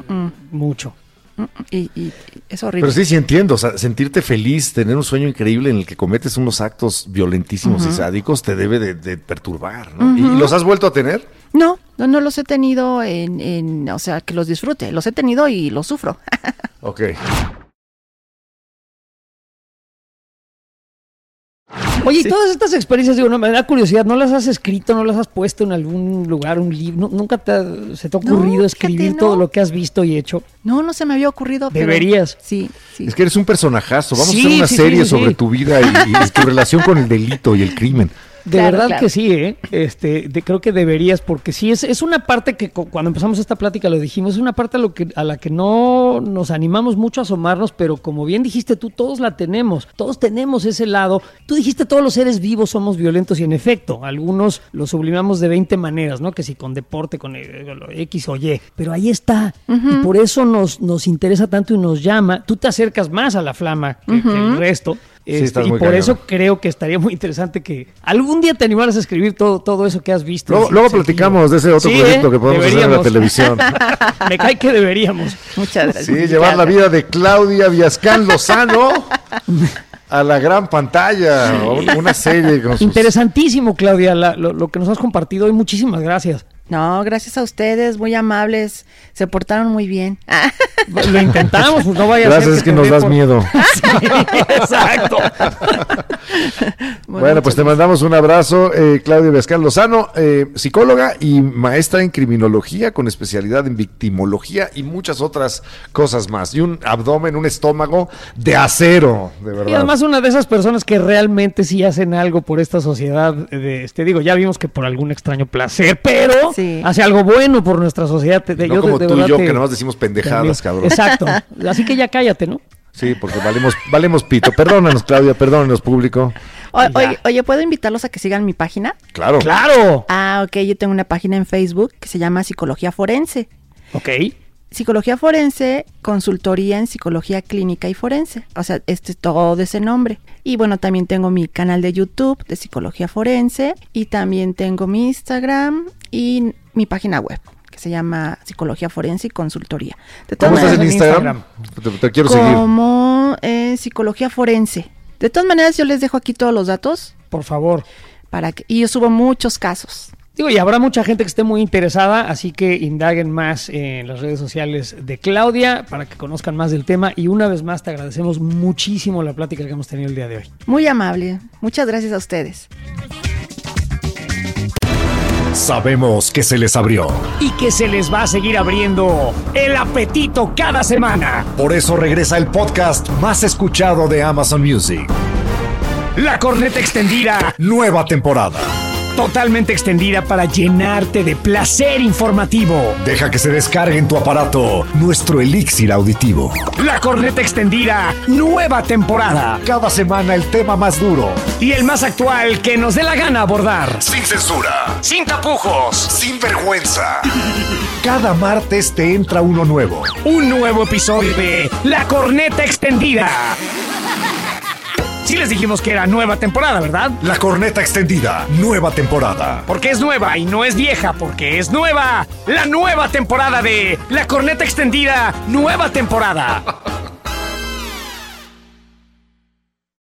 [SPEAKER 3] mucho.
[SPEAKER 5] Mm, mm, Y, y- y es horrible.
[SPEAKER 2] Pero sí, sí entiendo, o sea, sentirte feliz, tener un sueño increíble en el que cometes unos actos violentísimos y sádicos, te debe de, de perturbar, ¿no? ¿Y los has vuelto a tener?
[SPEAKER 5] No, no, no los he tenido en, en, o sea, que los disfrute. Los he tenido y los sufro.
[SPEAKER 2] Ok.
[SPEAKER 3] Oye, y todas estas experiencias, digo, no, me da curiosidad, ¿no las has escrito, no las has puesto en algún lugar, un libro? ¿Nu- ¿Nunca te ha- se te ha
[SPEAKER 5] No,
[SPEAKER 3] ocurrido
[SPEAKER 5] fíjate,
[SPEAKER 3] escribir
[SPEAKER 5] no.
[SPEAKER 3] todo lo que has visto y hecho?
[SPEAKER 5] No, no se me había ocurrido. pero-
[SPEAKER 3] Deberías.
[SPEAKER 5] Sí, sí.
[SPEAKER 2] Es que eres un personajazo. Vamos
[SPEAKER 3] Sí,
[SPEAKER 2] a hacer una
[SPEAKER 3] sí,
[SPEAKER 2] serie
[SPEAKER 3] sí,
[SPEAKER 2] sobre
[SPEAKER 3] sí.
[SPEAKER 2] tu vida y, y tu relación con el delito y el crimen.
[SPEAKER 3] De
[SPEAKER 5] Claro,
[SPEAKER 3] verdad
[SPEAKER 5] claro.
[SPEAKER 3] que sí, ¿eh? Este, de- creo que deberías, porque sí, es, es una parte que cu- cuando empezamos esta plática lo dijimos, es una parte a, lo que, a la que no nos animamos mucho a asomarnos, pero como bien dijiste tú, todos la tenemos, todos tenemos ese lado. Tú dijiste todos los seres vivos somos violentos y en efecto, algunos lo sublimamos de 20 maneras, ¿no? Que si con deporte, con eh, X o Y, pero ahí está. Y por eso nos, nos interesa tanto y nos llama. Tú te acercas más a la flama que, que el resto. Este,
[SPEAKER 2] estás
[SPEAKER 3] y por
[SPEAKER 2] cañón.
[SPEAKER 3] eso creo que estaría muy interesante que algún día te animaras a escribir todo, todo eso que has visto.
[SPEAKER 2] Luego,
[SPEAKER 3] Sí,
[SPEAKER 2] luego platicamos de ese otro
[SPEAKER 3] Sí,
[SPEAKER 2] proyecto
[SPEAKER 3] ¿eh?
[SPEAKER 2] que podemos hacer en la
[SPEAKER 3] Deberíamos.
[SPEAKER 2] televisión.
[SPEAKER 3] Me cae que deberíamos.
[SPEAKER 5] Muchas gracias.
[SPEAKER 2] Sí, llevar la vida de Claudia Viascán Lozano a la gran pantalla. un- Una serie con sus...
[SPEAKER 3] Interesantísimo, Claudia, la- lo, lo que nos has compartido hoy. Muchísimas gracias.
[SPEAKER 5] No, gracias a ustedes, muy amables. Se portaron muy bien.
[SPEAKER 3] Lo intentamos, pues no vaya a
[SPEAKER 2] Gracias,
[SPEAKER 3] ser
[SPEAKER 2] es que
[SPEAKER 3] te
[SPEAKER 2] nos das
[SPEAKER 3] por-
[SPEAKER 2] miedo.
[SPEAKER 3] Sí, exacto.
[SPEAKER 2] Bueno, pues te mandamos un abrazo, eh, Claudia Viascán Lozano, eh, psicóloga y maestra en criminología con especialidad en victimología y muchas otras cosas más. Y un abdomen, un estómago de acero, de verdad.
[SPEAKER 3] Y además una de esas personas que realmente sí hacen algo por esta sociedad, de, este digo, ya vimos que por algún extraño placer, pero
[SPEAKER 5] Sí.
[SPEAKER 3] hace algo bueno por nuestra sociedad. Te-
[SPEAKER 2] no
[SPEAKER 3] yo
[SPEAKER 2] como
[SPEAKER 3] de
[SPEAKER 2] tú y yo,
[SPEAKER 3] te-
[SPEAKER 2] que nomás decimos pendejadas, cabrón.
[SPEAKER 3] Exacto. Así que ya cállate, ¿no?
[SPEAKER 2] Sí, porque valemos, valemos pito. Perdónanos, Claudia, perdónanos, público.
[SPEAKER 5] O- oye, oye, ¿puedo invitarlos a que sigan mi página?
[SPEAKER 2] Claro.
[SPEAKER 3] ¡Claro!
[SPEAKER 5] Ah, ok, yo tengo una página en Facebook que se llama Psicología Forense.
[SPEAKER 3] Ok.
[SPEAKER 5] Psicología Forense, consultoría en psicología clínica y forense. O sea, este es todo ese nombre. Y bueno, también tengo mi canal de YouTube de Psicología Forense y también tengo mi Instagram y mi página web que se llama Psicología Forense y Consultoría. De todas
[SPEAKER 2] ¿Cómo estás en
[SPEAKER 5] maneras,
[SPEAKER 2] Instagram? Te, te quiero seguir.
[SPEAKER 5] como eh, Psicología Forense. De todas maneras, yo les dejo aquí todos los datos
[SPEAKER 3] Por favor.
[SPEAKER 5] para que y yo subo muchos casos.
[SPEAKER 3] Digo, y habrá mucha gente que esté muy interesada, así que indaguen más en las redes sociales de Claudia para que conozcan más del tema. Y una vez más te agradecemos muchísimo la plática que hemos tenido el día de hoy.
[SPEAKER 5] Muy amable. Muchas gracias a ustedes.
[SPEAKER 2] Sabemos que se les abrió.
[SPEAKER 3] Y que se les va a seguir abriendo el apetito cada semana.
[SPEAKER 2] Por eso regresa el podcast más escuchado de Amazon Music.
[SPEAKER 3] La corneta extendida.
[SPEAKER 2] Nueva temporada.
[SPEAKER 3] Totalmente extendida para llenarte de placer informativo.
[SPEAKER 2] Deja que se descargue en tu aparato nuestro elixir auditivo.
[SPEAKER 3] La corneta extendida. Nueva temporada.
[SPEAKER 2] Cada semana el tema más duro.
[SPEAKER 3] Y el más actual que nos dé la gana abordar.
[SPEAKER 2] Sin censura.
[SPEAKER 3] Sin tapujos.
[SPEAKER 2] Sin vergüenza. Cada martes te entra uno nuevo.
[SPEAKER 3] Un nuevo episodio de La corneta extendida. Sí les dijimos que era nueva temporada, ¿verdad?
[SPEAKER 2] La corneta extendida, nueva temporada.
[SPEAKER 3] Porque es nueva y no es vieja, porque es nueva. La nueva temporada de La corneta extendida, nueva temporada.